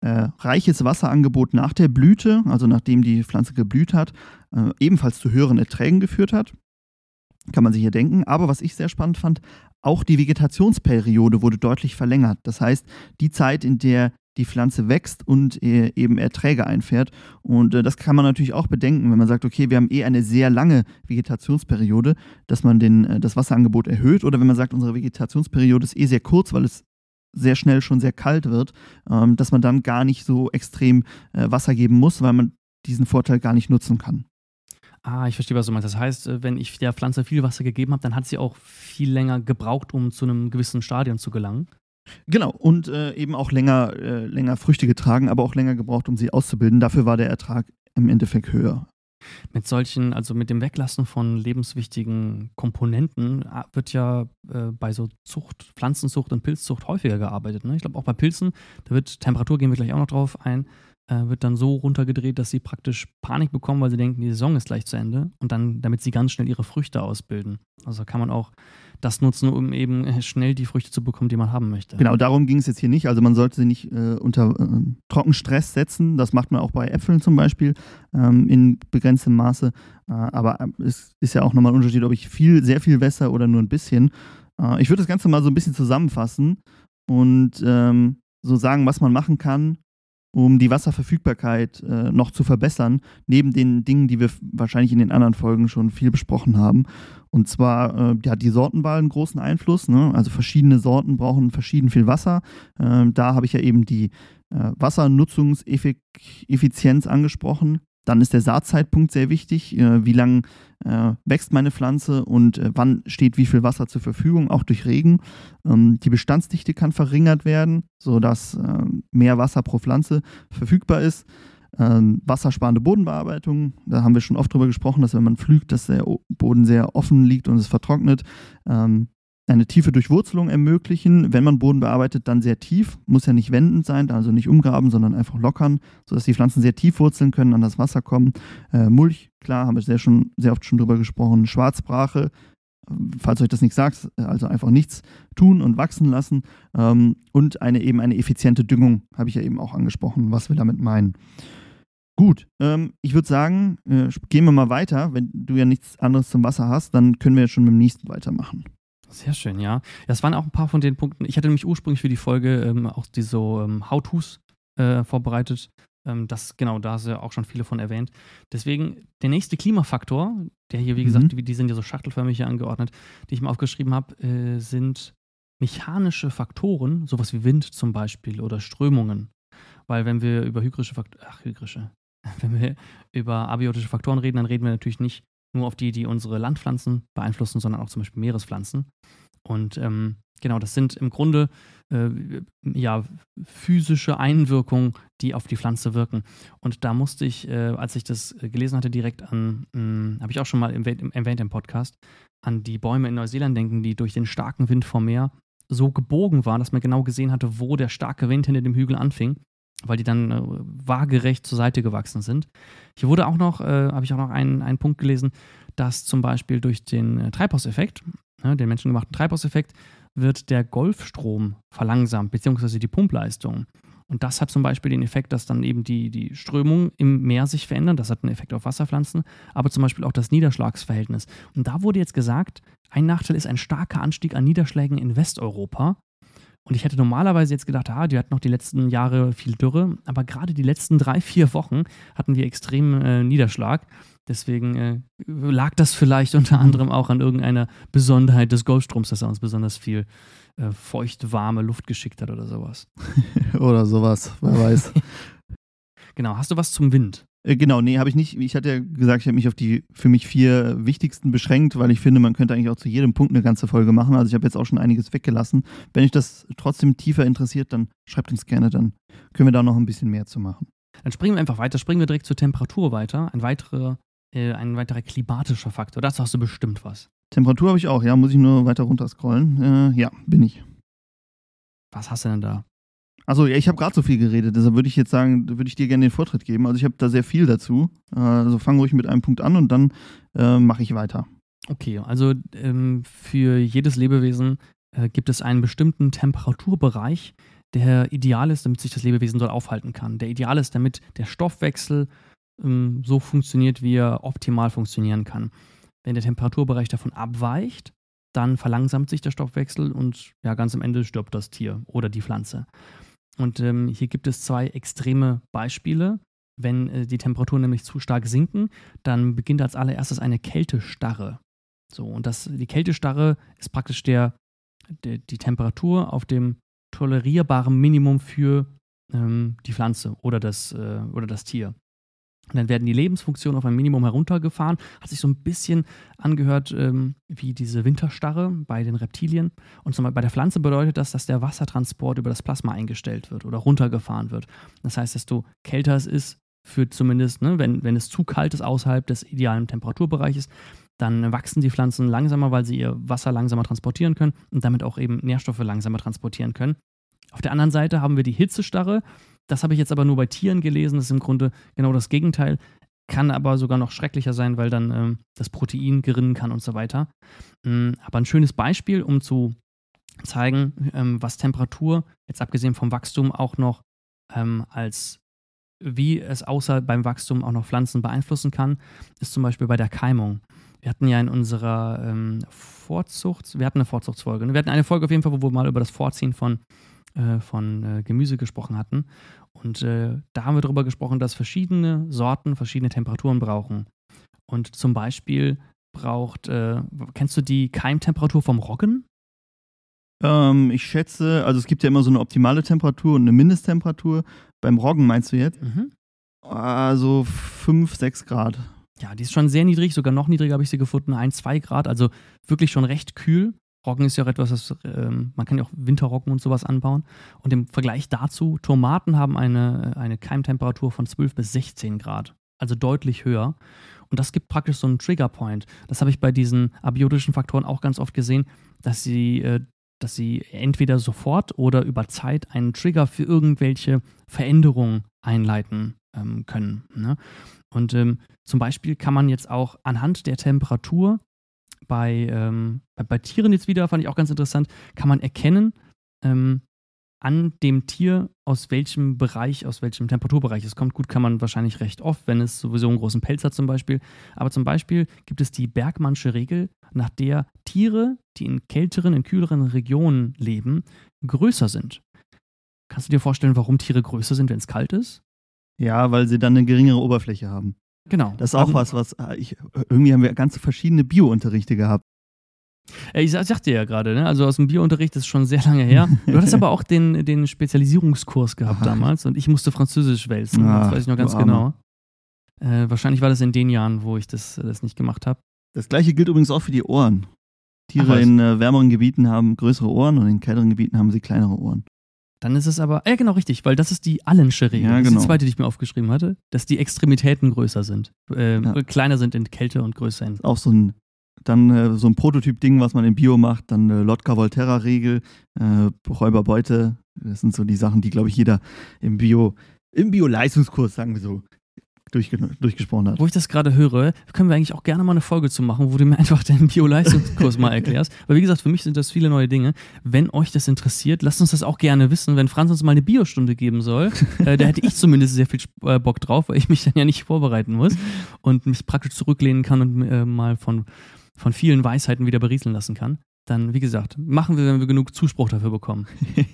äh, reiches Wasserangebot nach der Blüte, also nachdem die Pflanze geblüht hat, äh, ebenfalls zu höheren Erträgen geführt hat. Kann man sich hier denken. Aber was ich sehr spannend fand, auch die Vegetationsperiode wurde deutlich verlängert. Das heißt, die Zeit, in der die Pflanze wächst und äh, eben Erträge einfährt. Und äh, das kann man natürlich auch bedenken, wenn man sagt, okay, wir haben eh eine sehr lange Vegetationsperiode, dass man den, äh, das Wasserangebot erhöht. Oder wenn man sagt, unsere Vegetationsperiode ist eh sehr kurz, weil es sehr schnell schon sehr kalt wird, ähm, dass man dann gar nicht so extrem Wasser geben muss, weil man diesen Vorteil gar nicht nutzen kann. Ah, ich verstehe, was du meinst. Das heißt, wenn ich der Pflanze viel Wasser gegeben habe, dann hat sie auch viel länger gebraucht, um zu einem gewissen Stadion zu gelangen. Genau, und äh, eben auch länger, äh, länger Früchte getragen, aber auch länger gebraucht, um sie auszubilden. Dafür war der Ertrag im Endeffekt höher. Mit solchen, also mit dem Weglassen von lebenswichtigen Komponenten äh, wird ja äh, bei so Zucht, Pflanzenzucht und Pilzzucht häufiger gearbeitet. Ne? Ich glaube auch bei Pilzen, da wird Temperatur, gehen wir gleich auch noch drauf ein, äh, wird dann so runtergedreht, dass sie praktisch Panik bekommen, weil sie denken, die Saison ist gleich zu Ende und dann, damit sie ganz schnell ihre Früchte ausbilden. Also kann man auch das nutzen, um eben äh, schnell die Früchte zu bekommen, die man haben möchte. Genau, darum ging es jetzt hier nicht. Also man sollte sie nicht äh, unter äh, Trockenstress setzen. Das macht man auch bei Äpfeln zum Beispiel ähm, in begrenztem Maße. Äh, aber äh, es ist ja auch nochmal ein Unterschied, ob ich viel, sehr viel wässer oder nur ein bisschen. Äh, ich würde das Ganze mal so ein bisschen zusammenfassen und ähm, so sagen, was man machen kann, um die Wasserverfügbarkeit äh, noch zu verbessern, neben den Dingen, die wir wahrscheinlich in den anderen Folgen schon viel besprochen haben. Und zwar äh, hat die Sortenwahl einen großen Einfluss. Ne? Also verschiedene Sorten brauchen verschieden viel Wasser. Äh, da habe ich ja eben die äh, Wassernutzungseffizienz angesprochen. Dann ist der Saatzeitpunkt sehr wichtig. Äh, wie lange äh, wächst meine Pflanze und äh, wann steht wie viel Wasser zur Verfügung, auch durch Regen. Ähm, die Bestandsdichte kann verringert werden, sodass äh, mehr Wasser pro Pflanze verfügbar ist. Ähm, wassersparende Bodenbearbeitung, da haben wir schon oft drüber gesprochen, dass wenn man pflügt, dass der Boden sehr offen liegt und es vertrocknet. Ähm, eine tiefe Durchwurzelung ermöglichen. Wenn man Boden bearbeitet, dann sehr tief. Muss ja nicht wendend sein, also nicht umgraben, sondern einfach lockern, sodass die Pflanzen sehr tief wurzeln können, an das Wasser kommen. Äh, Mulch, klar, haben wir sehr, schon, sehr oft schon drüber gesprochen. Schwarzbrache, falls euch das nicht sagt, also einfach nichts tun und wachsen lassen. Ähm, und eine eben eine effiziente Düngung, habe ich ja eben auch angesprochen, was wir damit meinen. Gut, ähm, ich würde sagen, äh, gehen wir mal weiter. Wenn du ja nichts anderes zum Wasser hast, dann können wir ja schon mit dem nächsten weitermachen. Sehr schön, ja. Das waren auch ein paar von den Punkten. Ich hatte nämlich ursprünglich für die Folge ähm, auch diese so, ähm, How-Tos äh, vorbereitet. Ähm, das, genau, da hast du ja auch schon viele von erwähnt. Deswegen, der nächste Klimafaktor, der hier, wie mhm. gesagt, die sind ja so schachtelförmig hier angeordnet, die ich mir aufgeschrieben habe, äh, sind mechanische Faktoren, sowas wie Wind zum Beispiel oder Strömungen. Weil wenn wir über hygrische Faktoren, ach, hygrische, wenn wir über abiotische Faktoren reden, dann reden wir natürlich nicht nur auf die, die unsere Landpflanzen beeinflussen, sondern auch zum Beispiel Meerespflanzen. Und ähm, genau, das sind im Grunde äh, ja physische Einwirkungen, die auf die Pflanze wirken. Und da musste ich, äh, als ich das gelesen hatte, direkt an, hm, habe ich auch schon mal erwähnt im Podcast, an die Bäume in Neuseeland denken, die durch den starken Wind vom Meer so gebogen waren, dass man genau gesehen hatte, wo der starke Wind hinter dem Hügel anfing weil die dann äh, waagerecht zur Seite gewachsen sind. Hier wurde auch noch, äh, habe ich auch noch einen, einen Punkt gelesen, dass zum Beispiel durch den äh, Treibhauseffekt, ne, den menschengemachten Treibhauseffekt, wird der Golfstrom verlangsamt, beziehungsweise die Pumpleistung. Und das hat zum Beispiel den Effekt, dass dann eben die, die Strömungen im Meer sich verändern. Das hat einen Effekt auf Wasserpflanzen, aber zum Beispiel auch das Niederschlagsverhältnis. Und da wurde jetzt gesagt, ein Nachteil ist ein starker Anstieg an Niederschlägen in Westeuropa. Und ich hätte normalerweise jetzt gedacht, ah, die hatten noch die letzten Jahre viel Dürre, aber gerade die letzten drei, vier Wochen hatten wir extremen äh, Niederschlag. Deswegen äh, lag das vielleicht unter anderem auch an irgendeiner Besonderheit des Golfstroms, dass er uns besonders viel äh, feucht, warme Luft geschickt hat oder sowas. oder sowas, wer weiß. genau, hast du was zum Wind? Äh, genau, nee, habe ich nicht. Ich hatte ja gesagt, ich habe mich auf die für mich vier wichtigsten beschränkt, weil ich finde, man könnte eigentlich auch zu jedem Punkt eine ganze Folge machen. Also ich habe jetzt auch schon einiges weggelassen. Wenn euch das trotzdem tiefer interessiert, dann schreibt uns gerne, dann können wir da noch ein bisschen mehr zu machen. Dann springen wir einfach weiter, springen wir direkt zur Temperatur weiter. Ein weiterer äh, ein weiterer klimatischer Faktor. Dazu hast du bestimmt was. Temperatur habe ich auch, ja, muss ich nur weiter runter scrollen. Äh, ja, bin ich. Was hast du denn da? Also ja, ich habe gerade so viel geredet, deshalb würde ich jetzt sagen, würde ich dir gerne den Vortritt geben. Also ich habe da sehr viel dazu. Äh, also fang ruhig mit einem Punkt an und dann äh, mache ich weiter. Okay, also ähm, für jedes Lebewesen äh, gibt es einen bestimmten Temperaturbereich, der ideal ist, damit sich das Lebewesen dort aufhalten kann. Der ideal ist, damit der Stoffwechsel ähm, so funktioniert, wie er optimal funktionieren kann. Wenn der Temperaturbereich davon abweicht, dann verlangsamt sich der Stoffwechsel und ja, ganz am Ende stirbt das Tier oder die Pflanze. Und ähm, hier gibt es zwei extreme Beispiele. Wenn äh, die Temperaturen nämlich zu stark sinken, dann beginnt als allererstes eine Kältestarre. So, und das, die Kältestarre ist praktisch der, der die Temperatur auf dem tolerierbaren Minimum für ähm, die Pflanze oder das, äh, oder das Tier. Dann werden die Lebensfunktionen auf ein Minimum heruntergefahren. Hat sich so ein bisschen angehört ähm, wie diese Winterstarre bei den Reptilien. Und zum, bei der Pflanze bedeutet das, dass der Wassertransport über das Plasma eingestellt wird oder runtergefahren wird. Das heißt, desto kälter es ist, für zumindest, ne, wenn, wenn es zu kalt ist außerhalb des idealen Temperaturbereiches, dann wachsen die Pflanzen langsamer, weil sie ihr Wasser langsamer transportieren können und damit auch eben Nährstoffe langsamer transportieren können. Auf der anderen Seite haben wir die Hitzestarre. Das habe ich jetzt aber nur bei Tieren gelesen. Das ist im Grunde genau das Gegenteil. Kann aber sogar noch schrecklicher sein, weil dann ähm, das Protein gerinnen kann und so weiter. Ähm, aber ein schönes Beispiel, um zu zeigen, ähm, was Temperatur, jetzt abgesehen vom Wachstum, auch noch ähm, als wie es außer beim Wachstum auch noch Pflanzen beeinflussen kann, ist zum Beispiel bei der Keimung. Wir hatten ja in unserer ähm, Vorzucht, wir hatten eine Vorzuchtsfolge. Ne? Wir hatten eine Folge auf jeden Fall, wo wir mal über das Vorziehen von äh, von äh, Gemüse gesprochen hatten. Und äh, da haben wir darüber gesprochen, dass verschiedene Sorten verschiedene Temperaturen brauchen. Und zum Beispiel braucht, äh, kennst du die Keimtemperatur vom Roggen? Ähm, ich schätze, also es gibt ja immer so eine optimale Temperatur und eine Mindesttemperatur. Beim Roggen meinst du jetzt? Mhm. Also 5, 6 Grad. Ja, die ist schon sehr niedrig, sogar noch niedriger habe ich sie gefunden, 1, 2 Grad, also wirklich schon recht kühl. Roggen ist ja auch etwas, das, ähm, man kann ja auch Winterroggen und sowas anbauen. Und im Vergleich dazu, Tomaten haben eine, eine Keimtemperatur von 12 bis 16 Grad, also deutlich höher. Und das gibt praktisch so einen Triggerpoint. Das habe ich bei diesen abiotischen Faktoren auch ganz oft gesehen, dass sie, äh, dass sie entweder sofort oder über Zeit einen Trigger für irgendwelche Veränderungen einleiten ähm, können. Ne? Und ähm, zum Beispiel kann man jetzt auch anhand der Temperatur bei, ähm, bei, bei, Tieren jetzt wieder, fand ich auch ganz interessant, kann man erkennen, ähm, an dem Tier, aus welchem Bereich, aus welchem Temperaturbereich es kommt. Gut, kann man wahrscheinlich recht oft, wenn es sowieso einen großen Pelz hat zum Beispiel. Aber zum Beispiel gibt es die Bergmannsche Regel, nach der Tiere, die in kälteren, in kühleren Regionen leben, größer sind. Kannst du dir vorstellen, warum Tiere größer sind, wenn es kalt ist? Ja, weil sie dann eine geringere Oberfläche haben. Genau. Das ist auch was, was äh, ich, irgendwie haben wir ganz verschiedene Bio-Unterrichte gehabt. Ich sagte ja gerade, ne? also aus dem Biounterricht ist schon sehr lange her. Du hattest aber auch den, den Spezialisierungskurs gehabt damals und ich musste Französisch wälzen. Ach, das weiß ich noch ganz genau. Äh, wahrscheinlich war das in den Jahren, wo ich das, das nicht gemacht habe. Das gleiche gilt übrigens auch für die Ohren. Tiere Ach, in äh, wärmeren Gebieten haben größere Ohren und in kälteren Gebieten haben sie kleinere Ohren. Dann ist es aber, ja genau richtig, weil das ist die Allensche Regel. Ja, genau. Das ist die genau. zweite, die ich mir aufgeschrieben hatte, dass die Extremitäten größer sind. Äh, ja. Kleiner sind in Kälte und größer in. Auch so ein, dann äh, so ein Prototyp-Ding, was man in Bio macht, dann äh, Lotka-Volterra-Regel, Räuberbeute. Das sind so die Sachen, die, glaube ich, jeder im Bio, im Bio-Leistungskurs, sagen wir so, durchge durchgesprochen hat. Wo ich das gerade höre, können wir eigentlich auch gerne mal eine Folge zu machen, wo du mir einfach deinen Bio-Leistungskurs mal erklärst. Weil wie gesagt, für mich sind das viele neue Dinge. Wenn euch das interessiert, lasst uns das auch gerne wissen. Wenn Franz uns mal eine Biostunde geben soll, äh, da hätte ich zumindest sehr viel äh, Bock drauf, weil ich mich dann ja nicht vorbereiten muss und mich praktisch zurücklehnen kann und äh, mal von, von vielen Weisheiten wieder berieseln lassen kann. Dann, wie gesagt, machen wir, wenn wir genug Zuspruch dafür bekommen.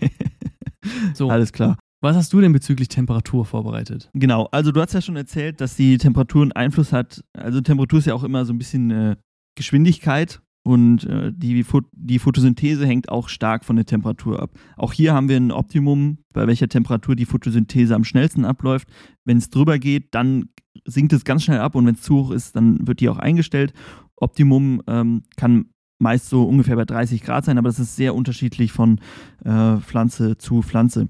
So. Alles klar. Was hast du denn bezüglich Temperatur vorbereitet? Genau, also du hast ja schon erzählt, dass die Temperatur einen Einfluss hat. Also Temperatur ist ja auch immer so ein bisschen äh, Geschwindigkeit und äh, die, die Photosynthese hängt auch stark von der Temperatur ab. Auch hier haben wir ein Optimum, bei welcher Temperatur die Photosynthese am schnellsten abläuft. Wenn es drüber geht, dann sinkt es ganz schnell ab und wenn es zu hoch ist, dann wird die auch eingestellt. Optimum ähm, kann meist so ungefähr bei 30 Grad sein, aber das ist sehr unterschiedlich von äh, Pflanze zu Pflanze.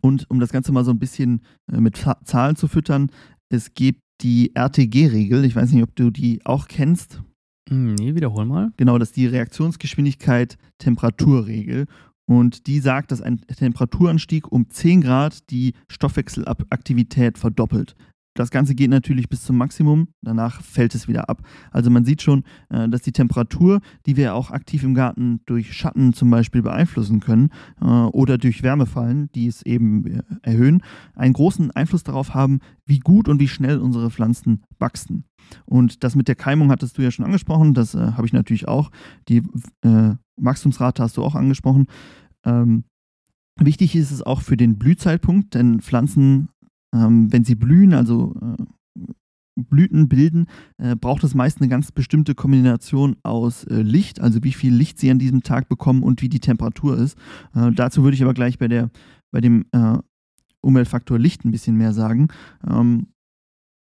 Und um das Ganze mal so ein bisschen äh, mit Zahlen zu füttern, es gibt die RTG-Regel. Ich weiß nicht, ob du die auch kennst. Hm, Nee, wiederhol mal. Genau, das ist die Reaktionsgeschwindigkeit-Temperaturregel. Und die sagt, dass ein Temperaturanstieg um 10 Grad die Stoffwechselaktivität verdoppelt. Das Ganze geht natürlich bis zum Maximum, danach fällt es wieder ab. Also man sieht schon, äh, dass die Temperatur, die wir auch aktiv im Garten durch Schatten zum Beispiel beeinflussen können äh, oder durch Wärmefallen, die es eben äh, erhöhen, einen großen Einfluss darauf haben, wie gut und wie schnell unsere Pflanzen wachsen. Und das mit der Keimung hattest du ja schon angesprochen, das habe ich natürlich auch. Die äh, Wachstumsrate hast du auch angesprochen. Ähm, wichtig ist es auch für den Blühzeitpunkt, denn Pflanzen ähm, wenn sie blühen, also äh, Blüten bilden, äh, braucht es meist eine ganz bestimmte Kombination aus äh, Licht, also wie viel Licht sie an diesem Tag bekommen und wie die Temperatur ist. Äh, dazu würde ich aber gleich bei, der, bei dem äh, Umweltfaktor Licht ein bisschen mehr sagen. Ähm,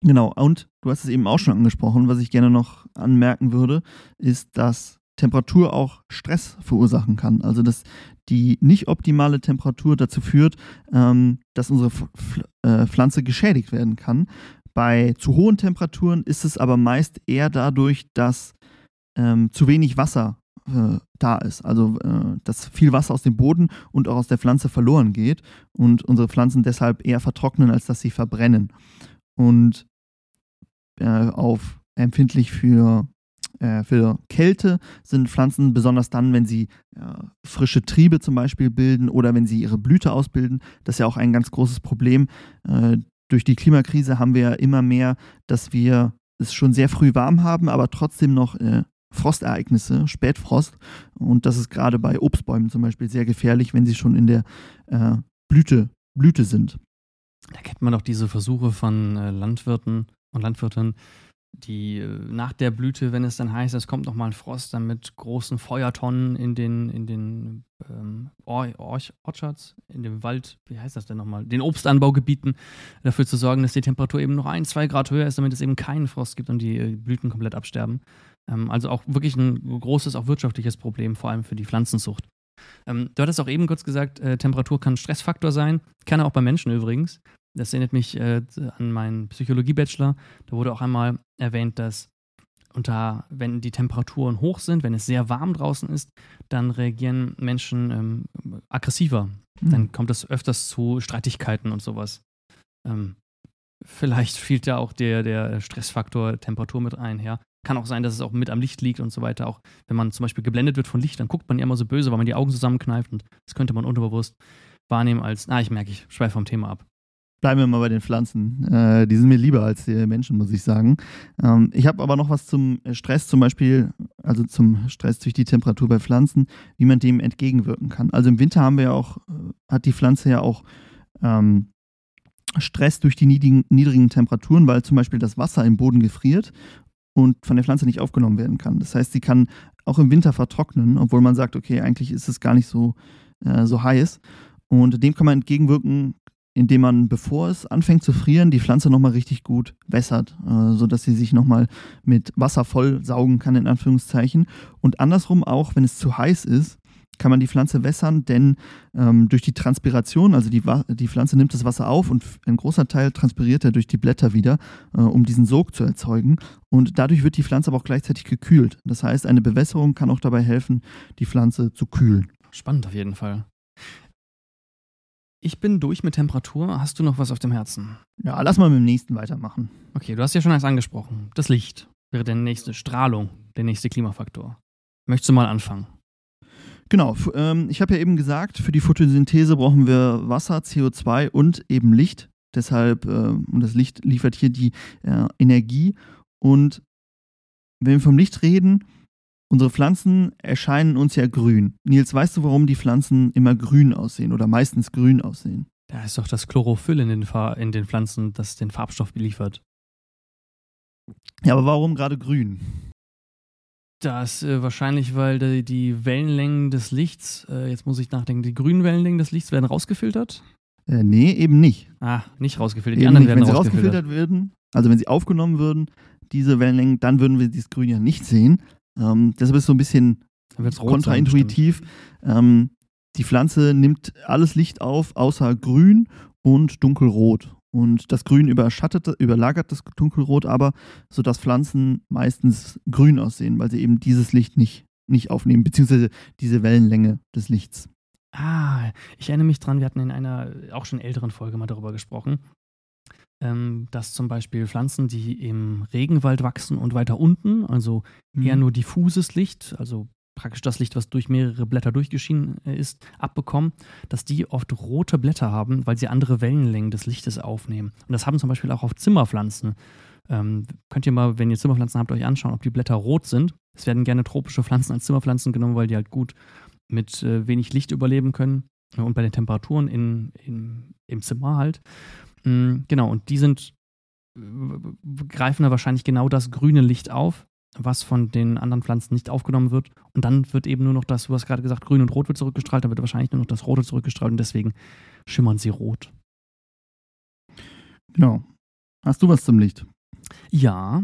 genau, und du hast es eben auch schon angesprochen, was ich gerne noch anmerken würde, ist, dass Temperatur auch Stress verursachen kann. Also dass die nicht optimale Temperatur dazu führt, ähm, dass unsere Pf äh, Pflanze geschädigt werden kann. Bei zu hohen Temperaturen ist es aber meist eher dadurch, dass ähm, zu wenig Wasser äh, da ist. Also äh, dass viel Wasser aus dem Boden und auch aus der Pflanze verloren geht und unsere Pflanzen deshalb eher vertrocknen, als dass sie verbrennen. Und äh, auf empfindlich für äh, für Kälte sind Pflanzen besonders dann, wenn sie ja, frische Triebe zum Beispiel bilden oder wenn sie ihre Blüte ausbilden. Das ist ja auch ein ganz großes Problem. Äh, durch die Klimakrise haben wir ja immer mehr, dass wir es schon sehr früh warm haben, aber trotzdem noch äh, Frostereignisse, Spätfrost. Und das ist gerade bei Obstbäumen zum Beispiel sehr gefährlich, wenn sie schon in der äh, Blüte, Blüte sind. Da kennt man doch diese Versuche von äh, Landwirten und Landwirtinnen, die äh, nach der Blüte, wenn es dann heißt, es kommt nochmal ein Frost, dann mit großen Feuertonnen in den, in den ähm, Or Orch Orchards, in dem Wald, wie heißt das denn nochmal, den Obstanbaugebieten, dafür zu sorgen, dass die Temperatur eben noch ein, zwei Grad höher ist, damit es eben keinen Frost gibt und die äh, Blüten komplett absterben. Ähm, also auch wirklich ein großes, auch wirtschaftliches Problem, vor allem für die Pflanzenzucht. Ähm, du hattest auch eben kurz gesagt, äh, Temperatur kann Stressfaktor sein, kann auch bei Menschen übrigens. Das erinnert mich äh, an meinen Psychologie-Bachelor. Da wurde auch einmal erwähnt, dass unter, wenn die Temperaturen hoch sind, wenn es sehr warm draußen ist, dann reagieren Menschen ähm, aggressiver. Mhm. Dann kommt es öfters zu Streitigkeiten und sowas. Ähm, vielleicht spielt da auch der, der Stressfaktor Temperatur mit einher. Kann auch sein, dass es auch mit am Licht liegt und so weiter. Auch wenn man zum Beispiel geblendet wird von Licht, dann guckt man ja immer so böse, weil man die Augen zusammenkneift und das könnte man unterbewusst wahrnehmen als, na, ich merke, ich schweife vom Thema ab. Bleiben wir mal bei den Pflanzen. Äh, die sind mir lieber als die Menschen, muss ich sagen. Ähm, ich habe aber noch was zum Stress, zum Beispiel, also zum Stress durch die Temperatur bei Pflanzen, wie man dem entgegenwirken kann. Also im Winter haben wir ja auch, äh, hat die Pflanze ja auch ähm, Stress durch die niedrigen, niedrigen Temperaturen, weil zum Beispiel das Wasser im Boden gefriert und von der Pflanze nicht aufgenommen werden kann. Das heißt, sie kann auch im Winter vertrocknen, obwohl man sagt, okay, eigentlich ist es gar nicht so, äh, so heiß. Und dem kann man entgegenwirken, indem man, bevor es anfängt zu frieren, die Pflanze nochmal richtig gut wässert, äh, sodass sie sich nochmal mit Wasser voll saugen kann, in Anführungszeichen. Und andersrum auch, wenn es zu heiß ist, kann man die Pflanze wässern, denn ähm, durch die Transpiration, also die, die Pflanze nimmt das Wasser auf und ein großer Teil transpiriert er durch die Blätter wieder, äh, um diesen Sog zu erzeugen. Und dadurch wird die Pflanze aber auch gleichzeitig gekühlt. Das heißt, eine Bewässerung kann auch dabei helfen, die Pflanze zu kühlen. Spannend auf jeden Fall. Ich bin durch mit Temperatur. Hast du noch was auf dem Herzen? Ja, lass mal mit dem nächsten weitermachen. Okay, du hast ja schon eins angesprochen. Das Licht wäre der nächste Strahlung, der nächste Klimafaktor. Möchtest du mal anfangen? Genau, ähm, ich habe ja eben gesagt, für die Photosynthese brauchen wir Wasser, CO2 und eben Licht. Deshalb, äh, und das Licht liefert hier die äh, Energie. Und wenn wir vom Licht reden, unsere Pflanzen erscheinen uns ja grün. Nils, weißt du, warum die Pflanzen immer grün aussehen oder meistens grün aussehen? Da ist doch das Chlorophyll in den, Fa in den Pflanzen, das den Farbstoff beliefert. Ja, aber warum gerade grün? Das äh, wahrscheinlich, weil die, die, Wellenlängen des Lichts, äh, jetzt muss ich nachdenken, die grünen Wellenlängen des Lichts werden rausgefiltert? Äh, nee, eben nicht. Ah, nicht rausgefiltert. Die eben anderen nicht. werden wenn sie rausgefiltert. rausgefiltert würden, also wenn sie aufgenommen würden, diese Wellenlängen, dann würden wir dieses Grün ja nicht sehen. Ähm, deshalb ist es so ein bisschen kontraintuitiv. Ähm, die Pflanze nimmt alles Licht auf, außer grün und dunkelrot. und das Grün überschattet, überlagert das Dunkelrot aber, sodass Pflanzen meistens grün aussehen, weil sie eben dieses Licht nicht, nicht aufnehmen, beziehungsweise diese Wellenlänge des Lichts. Ah, ich erinnere mich dran, wir hatten in einer auch schon älteren Folge mal darüber gesprochen, ähm, dass zum Beispiel Pflanzen, die im Regenwald wachsen und weiter unten, also mhm. eher nur diffuses Licht, also praktisch das Licht, was durch mehrere Blätter durchgeschienen äh, ist, abbekommen, dass die oft rote Blätter haben, weil sie andere Wellenlängen des Lichtes aufnehmen. Und das haben zum Beispiel auch auf Zimmerpflanzen. Ähm, könnt ihr mal, wenn ihr Zimmerpflanzen habt, euch anschauen, ob die Blätter rot sind. Es werden gerne tropische Pflanzen als Zimmerpflanzen genommen, weil die halt gut mit äh, wenig Licht überleben können und bei den Temperaturen in, in, im Zimmer halt. Mhm, genau, und die sind, greifen da wahrscheinlich genau das grüne Licht auf, was von den anderen Pflanzen nicht aufgenommen wird. Und dann wird eben nur noch das, du hast gerade gesagt, grün und rot wird zurückgestrahlt, dann wird wahrscheinlich nur noch das rote zurückgestrahlt und deswegen schimmern sie rot. Genau. Hast du was zum Licht? Ja,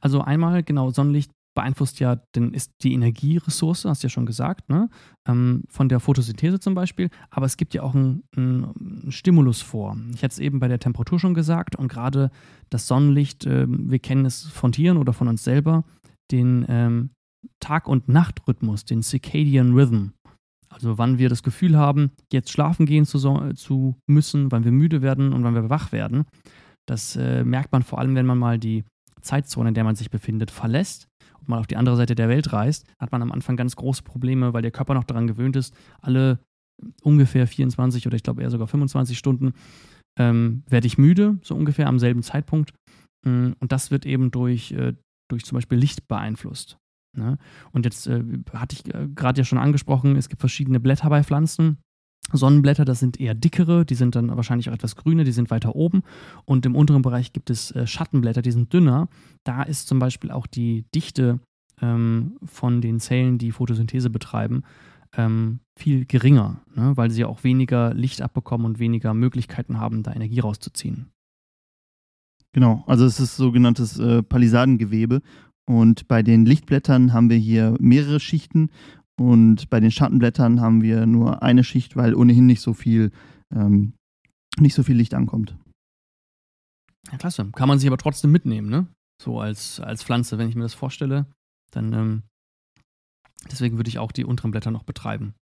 also einmal genau Sonnenlicht beeinflusst ja, denn ist die Energieressource, hast du ja schon gesagt, ne? Ähm, von der Photosynthese zum Beispiel, aber es gibt ja auch einen, einen Stimulus vor. Ich hatte es eben bei der Temperatur schon gesagt und gerade das Sonnenlicht, äh, wir kennen es von Tieren oder von uns selber, den ähm, Tag- und Nachtrhythmus, den Circadian Rhythm. Also wann wir das Gefühl haben, jetzt schlafen gehen zu, zu müssen, wann wir müde werden und wann wir wach werden. Das äh, merkt man vor allem, wenn man mal die Zeitzone, in der man sich befindet, verlässt mal auf die andere Seite der Welt reist, hat man am Anfang ganz große Probleme, weil der Körper noch daran gewöhnt ist, alle ungefähr 24 oder ich glaube eher sogar 25 Stunden ähm, werde ich müde, so ungefähr am selben Zeitpunkt. Mm, und das wird eben durch, äh, durch zum Beispiel Licht beeinflusst. Ne? Und jetzt äh, hatte ich äh, gerade ja schon angesprochen, es gibt verschiedene Blätter bei Pflanzen. Sonnenblätter, das sind eher dickere, die sind dann wahrscheinlich auch etwas grüner, die sind weiter oben. Und im unteren Bereich gibt es äh, Schattenblätter, die sind dünner. Da ist zum Beispiel auch die Dichte ähm, von den Zellen, die Photosynthese betreiben, ähm, viel geringer, ne? weil sie auch weniger Licht abbekommen und weniger Möglichkeiten haben, da Energie rauszuziehen. Genau, also es ist sogenanntes äh, Palisadengewebe. Und bei den Lichtblättern haben wir hier mehrere Schichten und bei den Schattenblättern haben wir nur eine Schicht, weil ohnehin nicht so viel, ähm, nicht so viel Licht ankommt. Ja, klasse. Kann man sich aber trotzdem mitnehmen, ne? So als, als Pflanze, wenn ich mir das vorstelle, dann ähm, deswegen würde ich auch die unteren Blätter noch betreiben.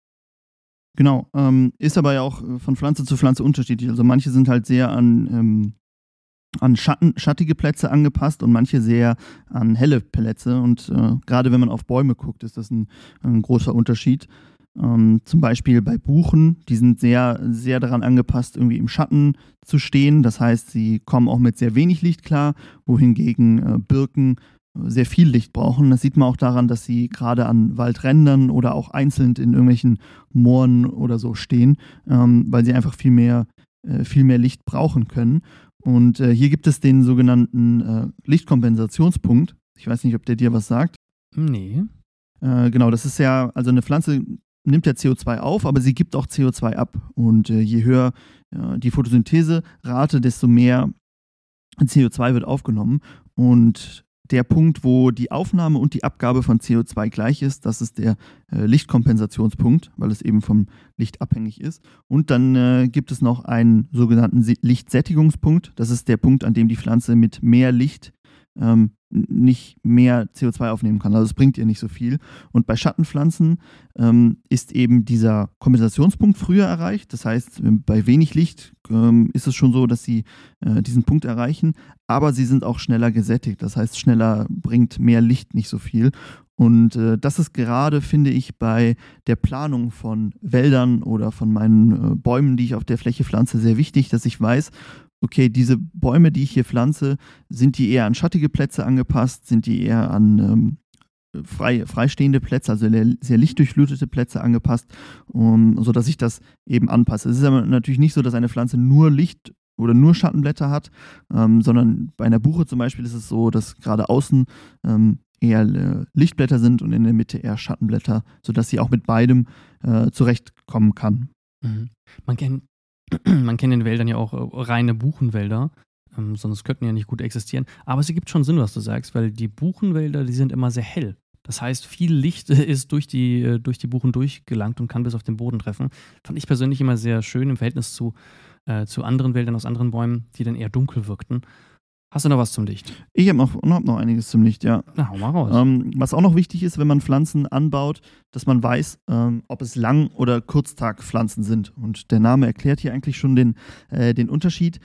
Genau, ähm, ist aber ja auch von Pflanze zu Pflanze unterschiedlich. Also manche sind halt sehr an ähm, an Schatten, schattige Plätze angepasst und manche sehr an helle Plätze. Und äh, gerade wenn man auf Bäume guckt, ist das ein, ein großer Unterschied. Ähm, zum Beispiel bei Buchen, die sind sehr, sehr daran angepasst, irgendwie im Schatten zu stehen. Das heißt, sie kommen auch mit sehr wenig Licht klar, wohingegen äh, Birken sehr viel Licht brauchen. Das sieht man auch daran, dass sie gerade an Waldrändern oder auch einzeln in irgendwelchen Mooren oder so stehen, ähm, weil sie einfach viel mehr, äh, viel mehr Licht brauchen können. Und äh, hier gibt es den sogenannten äh, Lichtkompensationspunkt. Ich weiß nicht, ob der dir was sagt. Nee. Äh, genau, das ist ja, also eine Pflanze nimmt ja CO2 auf, aber sie gibt auch CO2 ab. Und äh, je höher die Photosynthese-Rate, desto mehr CO2 wird aufgenommen. Und der Punkt, wo die Aufnahme und die Abgabe von CO2 gleich ist, das ist der äh, Lichtkompensationspunkt, weil es eben vom Licht abhängig ist. Und dann äh, gibt es noch einen sogenannten Lichtsättigungspunkt. Das ist der Punkt, an dem die Pflanze mit mehr Licht ähm, nicht mehr CO2 aufnehmen kann. Also es bringt ihr nicht so viel. Und bei Schattenpflanzen ähm, ist eben dieser Kompensationspunkt früher erreicht. Das heißt, bei wenig Licht ähm, ist es schon so, dass sie äh, diesen Punkt erreichen, aber sie sind auch schneller gesättigt. Das heißt, schneller bringt mehr Licht nicht so viel. Und äh, das ist gerade, finde ich, bei der Planung von Wäldern oder von meinen äh, Bäumen, die ich auf der Fläche pflanze, sehr wichtig, dass ich weiß, okay, diese Bäume, die ich hier pflanze, sind die eher an schattige Plätze angepasst, sind die eher an ähm, frei, freistehende Plätze, also sehr lichtdurchflutete Plätze angepasst, um, sodass ich das eben anpasse. Es ist aber natürlich nicht so, dass eine Pflanze nur Licht oder nur Schattenblätter hat, ähm, sondern bei einer Buche zum Beispiel ist es so, dass gerade außen ähm, eher äh, Lichtblätter sind und in der Mitte eher Schattenblätter, sodass sie auch mit beidem äh, zurechtkommen kann. Mhm. Man kennt man kennt in Wäldern ja auch äh, reine Buchenwälder, ähm, sonst könnten ja nicht gut existieren. Aber es ergibt schon Sinn, was du sagst, weil die Buchenwälder, die sind immer sehr hell. Das heißt, viel Licht ist durch die, äh, durch die Buchen durchgelangt und kann bis auf den Boden treffen. Fand ich persönlich immer sehr schön im Verhältnis zu äh, zu anderen Wäldern aus anderen Bäumen, die dann eher dunkel wirkten. Hast du noch was zum Licht? Ich habe noch, hab noch einiges zum Licht, ja. Na, hau mal raus. Ähm, was auch noch wichtig ist, wenn man Pflanzen anbaut, dass man weiß, ähm, ob es Lang- oder Kurztagpflanzen sind. Und der Name erklärt hier eigentlich schon den, äh, den Unterschied.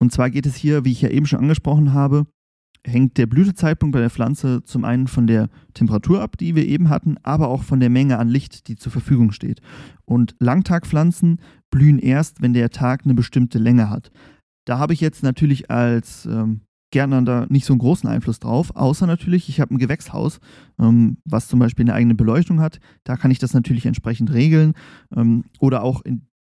Und zwar geht es hier, wie ich ja eben schon angesprochen habe, hängt der Blütezeitpunkt bei der Pflanze zum einen von der Temperatur ab, die wir eben hatten, aber auch von der Menge an Licht, die zur Verfügung steht. Und Langtagpflanzen blühen erst, wenn der Tag eine bestimmte Länge hat. Da habe ich jetzt natürlich als ähm, Gärtner da nicht so einen großen Einfluss drauf, außer natürlich, ich habe ein Gewächshaus, ähm, was zum Beispiel eine eigene Beleuchtung hat. Da kann ich das natürlich entsprechend regeln. Ähm, oder auch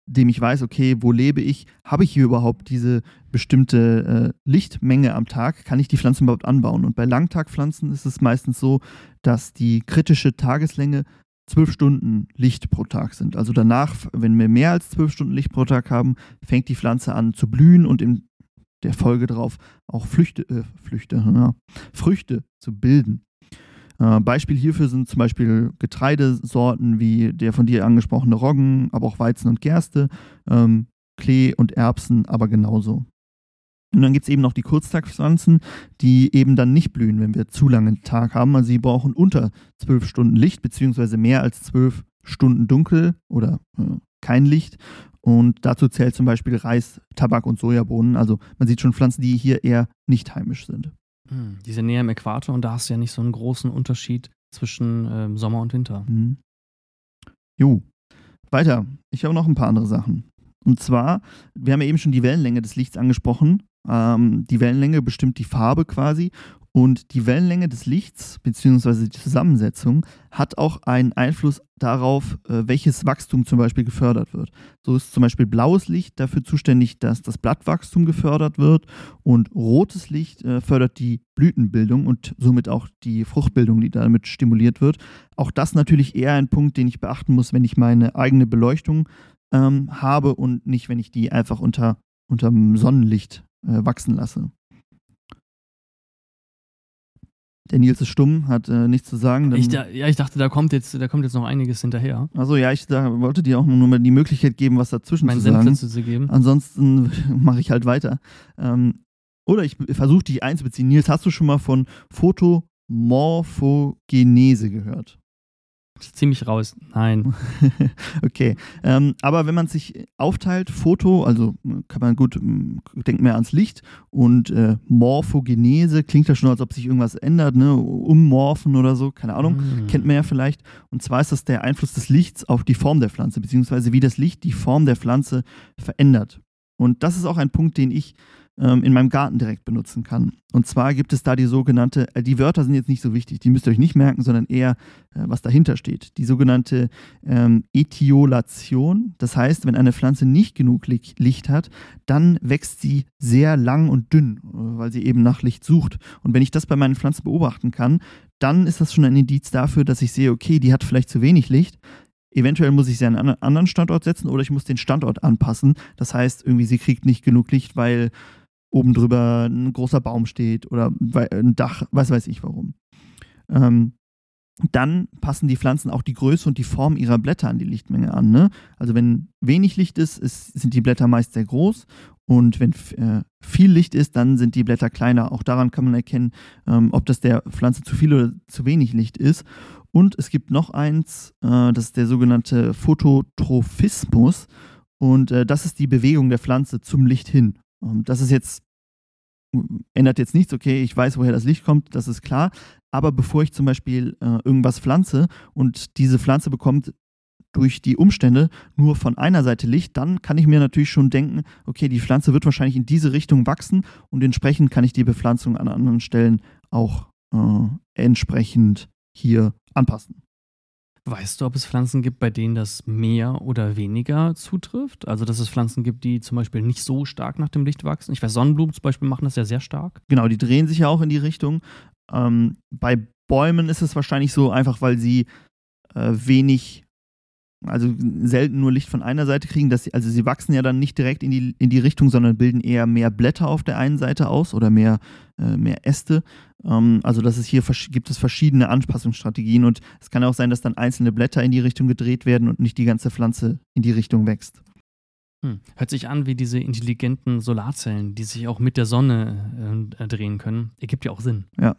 indem ich weiß, okay, wo lebe ich? Habe ich hier überhaupt diese bestimmte äh, Lichtmenge am Tag? Kann ich die Pflanzen überhaupt anbauen? Und bei Langtagpflanzen ist es meistens so, dass die kritische Tageslänge zwölf Stunden Licht pro Tag sind. Also danach, wenn wir mehr als zwölf Stunden Licht pro Tag haben, fängt die Pflanze an zu blühen und in der Folge darauf auch Flüchte, äh, Flüchte, ja, Früchte zu bilden. Äh, Beispiel hierfür sind zum Beispiel Getreidesorten wie der von dir angesprochene Roggen, aber auch Weizen und Gerste, ähm, Klee und Erbsen, aber genauso. Und dann gibt es eben noch die Kurztagpflanzen, die eben dann nicht blühen, wenn wir zu lange Tag haben. Also sie brauchen unter zwölf Stunden Licht, beziehungsweise mehr als zwölf Stunden dunkel oder äh, kein Licht. Und dazu zählt zum Beispiel Reis, Tabak und Sojabohnen. Also man sieht schon Pflanzen, die hier eher nicht heimisch sind. Hm, die sind näher am Äquator und da hast du ja nicht so einen großen Unterschied zwischen ähm, Sommer und Winter. Mhm. Jo. Weiter. Ich habe noch ein paar andere Sachen. Und zwar, wir haben ja eben schon die Wellenlänge des Lichts angesprochen. Ähm, die Wellenlänge bestimmt die Farbe quasi. Und die Wellenlänge des Lichts bzw. die Zusammensetzung hat auch einen Einfluss darauf, äh, welches Wachstum zum Beispiel gefördert wird. So ist zum Beispiel blaues Licht dafür zuständig, dass das Blattwachstum gefördert wird und rotes Licht äh, fördert die Blütenbildung und somit auch die Fruchtbildung, die damit stimuliert wird. Auch das natürlich eher ein Punkt, den ich beachten muss, wenn ich meine eigene Beleuchtung ähm, habe und nicht, wenn ich die einfach unter, unter Sonnenlicht äh, wachsen lasse. Der Nils ist stumm, hat äh, nichts zu sagen. Ich da, ja, ich dachte, da kommt, jetzt, da kommt jetzt noch einiges hinterher. Also ja, ich da, wollte dir auch nur mal die Möglichkeit geben, was dazwischen Mein zu sagen. Senf zu geben. Ansonsten mache ich halt weiter. Ähm, oder ich versuche dich einzubeziehen. Nils, hast du schon mal von Photomorphogenese gehört? Ziemlich raus. Nein. okay. Ähm, aber wenn man sich aufteilt, Foto, also kann man gut, denkt mehr ans Licht und äh, Morphogenese, klingt ja schon, als ob sich irgendwas ändert, ne? Ummorphen oder so, keine Ahnung, mm. kennt man ja vielleicht. Und zwar ist das der Einfluss des Lichts auf die Form der Pflanze, beziehungsweise wie das Licht die Form der Pflanze verändert. Und das ist auch ein Punkt, den ich ähm, in meinem Garten direkt benutzen kann. Und zwar gibt es da die sogenannte, äh, die Wörter sind jetzt nicht so wichtig, die müsst ihr euch nicht merken, sondern eher, äh, was dahinter steht. Die sogenannte ähm, Etiolation. Das heißt, wenn eine Pflanze nicht genug Licht hat, dann wächst sie sehr lang und dünn, äh, weil sie eben nach Licht sucht. Und wenn ich das bei meinen Pflanzen beobachten kann, dann ist das schon ein Indiz dafür, dass ich sehe, okay, die hat vielleicht zu wenig Licht, Eventuell muss ich sie an einen anderen Standort setzen oder ich muss den Standort anpassen. Das heißt, irgendwie sie kriegt nicht genug Licht, weil oben drüber ein großer Baum steht oder ein Dach, was weiß ich warum. Ähm, dann passen die Pflanzen auch die Größe und die Form ihrer Blätter an die Lichtmenge an. Ne? Also wenn wenig Licht ist, ist, sind die Blätter meist sehr groß und wenn äh, viel Licht ist, dann sind die Blätter kleiner. Auch daran kann man erkennen, ähm, ob das der Pflanze zu viel oder zu wenig Licht ist. Und es gibt noch eins, äh, das ist der sogenannte Phototrophismus. Und äh, das ist die Bewegung der Pflanze zum Licht hin. Ähm, das ist jetzt ändert jetzt nichts, okay, ich weiß, woher das Licht kommt, das ist klar. Aber bevor ich zum Beispiel äh, irgendwas pflanze und diese Pflanze bekommt durch die Umstände nur von einer Seite Licht, dann kann ich mir natürlich schon denken, okay, die Pflanze wird wahrscheinlich in diese Richtung wachsen und entsprechend kann ich die Bepflanzung an anderen Stellen auch äh, entsprechend hier anpassen. Weißt du, ob es Pflanzen gibt, bei denen das mehr oder weniger zutrifft? Also, dass es Pflanzen gibt, die zum Beispiel nicht so stark nach dem Licht wachsen? Ich weiß, Sonnenblumen zum Beispiel machen das ja sehr stark. Genau, die drehen sich ja auch in die Richtung. Ähm, bei Bäumen ist es wahrscheinlich so, einfach weil sie äh, wenig also selten nur Licht von einer Seite kriegen, dass sie, also sie wachsen ja dann nicht direkt in die, in die Richtung, sondern bilden eher mehr Blätter auf der einen Seite aus oder mehr, äh, mehr Äste. Ähm, also das ist hier gibt es verschiedene Anpassungsstrategien und es kann auch sein, dass dann einzelne Blätter in die Richtung gedreht werden und nicht die ganze Pflanze in die Richtung wächst. Hm. Hört sich an wie diese intelligenten Solarzellen, die sich auch mit der Sonne äh, drehen können. Ergibt ja auch Sinn. Ja.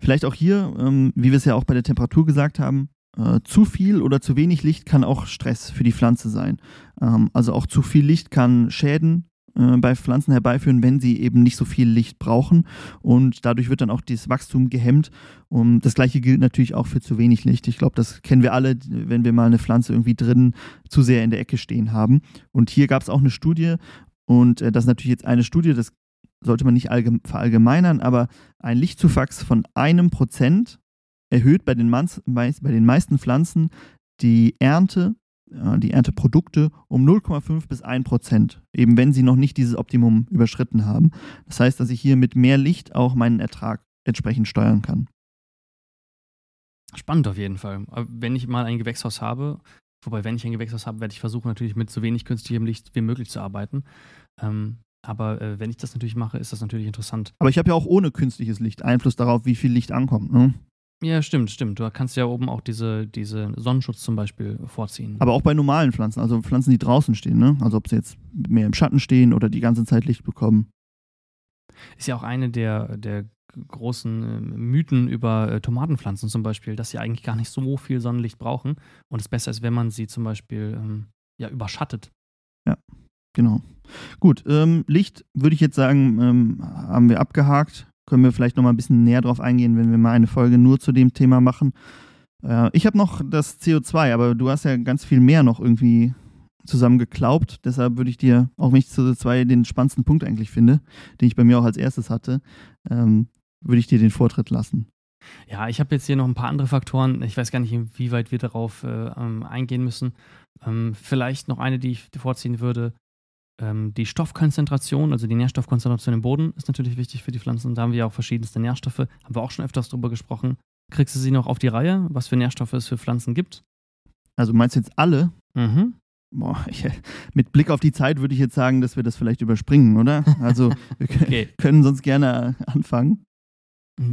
Vielleicht auch hier, ähm, wie wir es ja auch bei der Temperatur gesagt haben, äh, zu viel oder zu wenig Licht kann auch Stress für die Pflanze sein. Ähm, also auch zu viel Licht kann Schäden äh, bei Pflanzen herbeiführen, wenn sie eben nicht so viel Licht brauchen. Und dadurch wird dann auch das Wachstum gehemmt. Und das gleiche gilt natürlich auch für zu wenig Licht. Ich glaube, das kennen wir alle, wenn wir mal eine Pflanze irgendwie drin zu sehr in der Ecke stehen haben. Und hier gab es auch eine Studie, und äh, das ist natürlich jetzt eine Studie, das sollte man nicht verallgemeinern, aber ein Lichtzuwachs von einem Prozent erhöht bei den, bei den meisten Pflanzen die Ernte die Ernteprodukte um 0,5 bis 1 Prozent, eben wenn sie noch nicht dieses Optimum überschritten haben. Das heißt, dass ich hier mit mehr Licht auch meinen Ertrag entsprechend steuern kann. Spannend auf jeden Fall. Wenn ich mal ein Gewächshaus habe, wobei wenn ich ein Gewächshaus habe, werde ich versuchen natürlich mit so wenig künstlichem Licht wie möglich zu arbeiten. Ähm, aber äh, wenn ich das natürlich mache, ist das natürlich interessant. Aber ich habe ja auch ohne künstliches Licht Einfluss darauf, wie viel Licht ankommt. Ne? Ja, stimmt, stimmt. Du kannst ja oben auch diese, diese Sonnenschutz zum Beispiel vorziehen. Aber auch bei normalen Pflanzen, also Pflanzen, die draußen stehen, ne? Also ob sie jetzt mehr im Schatten stehen oder die ganze Zeit Licht bekommen. Ist ja auch eine der, der großen äh, Mythen über äh, Tomatenpflanzen zum Beispiel, dass sie eigentlich gar nicht so viel Sonnenlicht brauchen und es besser ist, wenn man sie zum Beispiel ähm, ja, überschattet. Ja, genau. Gut, ähm, Licht würde ich jetzt sagen, ähm, haben wir abgehakt können wir vielleicht noch mal ein bisschen näher drauf eingehen, wenn wir mal eine Folge nur zu dem Thema machen. Äh, ich habe noch das CO2, aber du hast ja ganz viel mehr noch irgendwie zusammen geglaubt. Deshalb würde ich dir, auch wenn ich CO2 den spannendsten Punkt eigentlich finde, den ich bei mir auch als erstes hatte, ähm, würde ich dir den Vortritt lassen. Ja, ich habe jetzt hier noch ein paar andere Faktoren. Ich weiß gar nicht, inwieweit wir darauf äh, ähm, eingehen müssen. Ähm, vielleicht noch eine, die ich vorziehen würde. Ähm, die Stoffkonzentration, also die Nährstoffkonzentration im Boden, ist natürlich wichtig für die Pflanzen. Da haben wir ja auch verschiedenste Nährstoffe. Haben wir auch schon öfters drüber gesprochen. Kriegst du sie noch auf die Reihe, was für Nährstoffe es für Pflanzen gibt? Also meinst du jetzt alle? Mhm. Boah, ich, mit Blick auf die Zeit würde ich jetzt sagen, dass wir das vielleicht überspringen, oder? Also wir okay. können sonst gerne anfangen.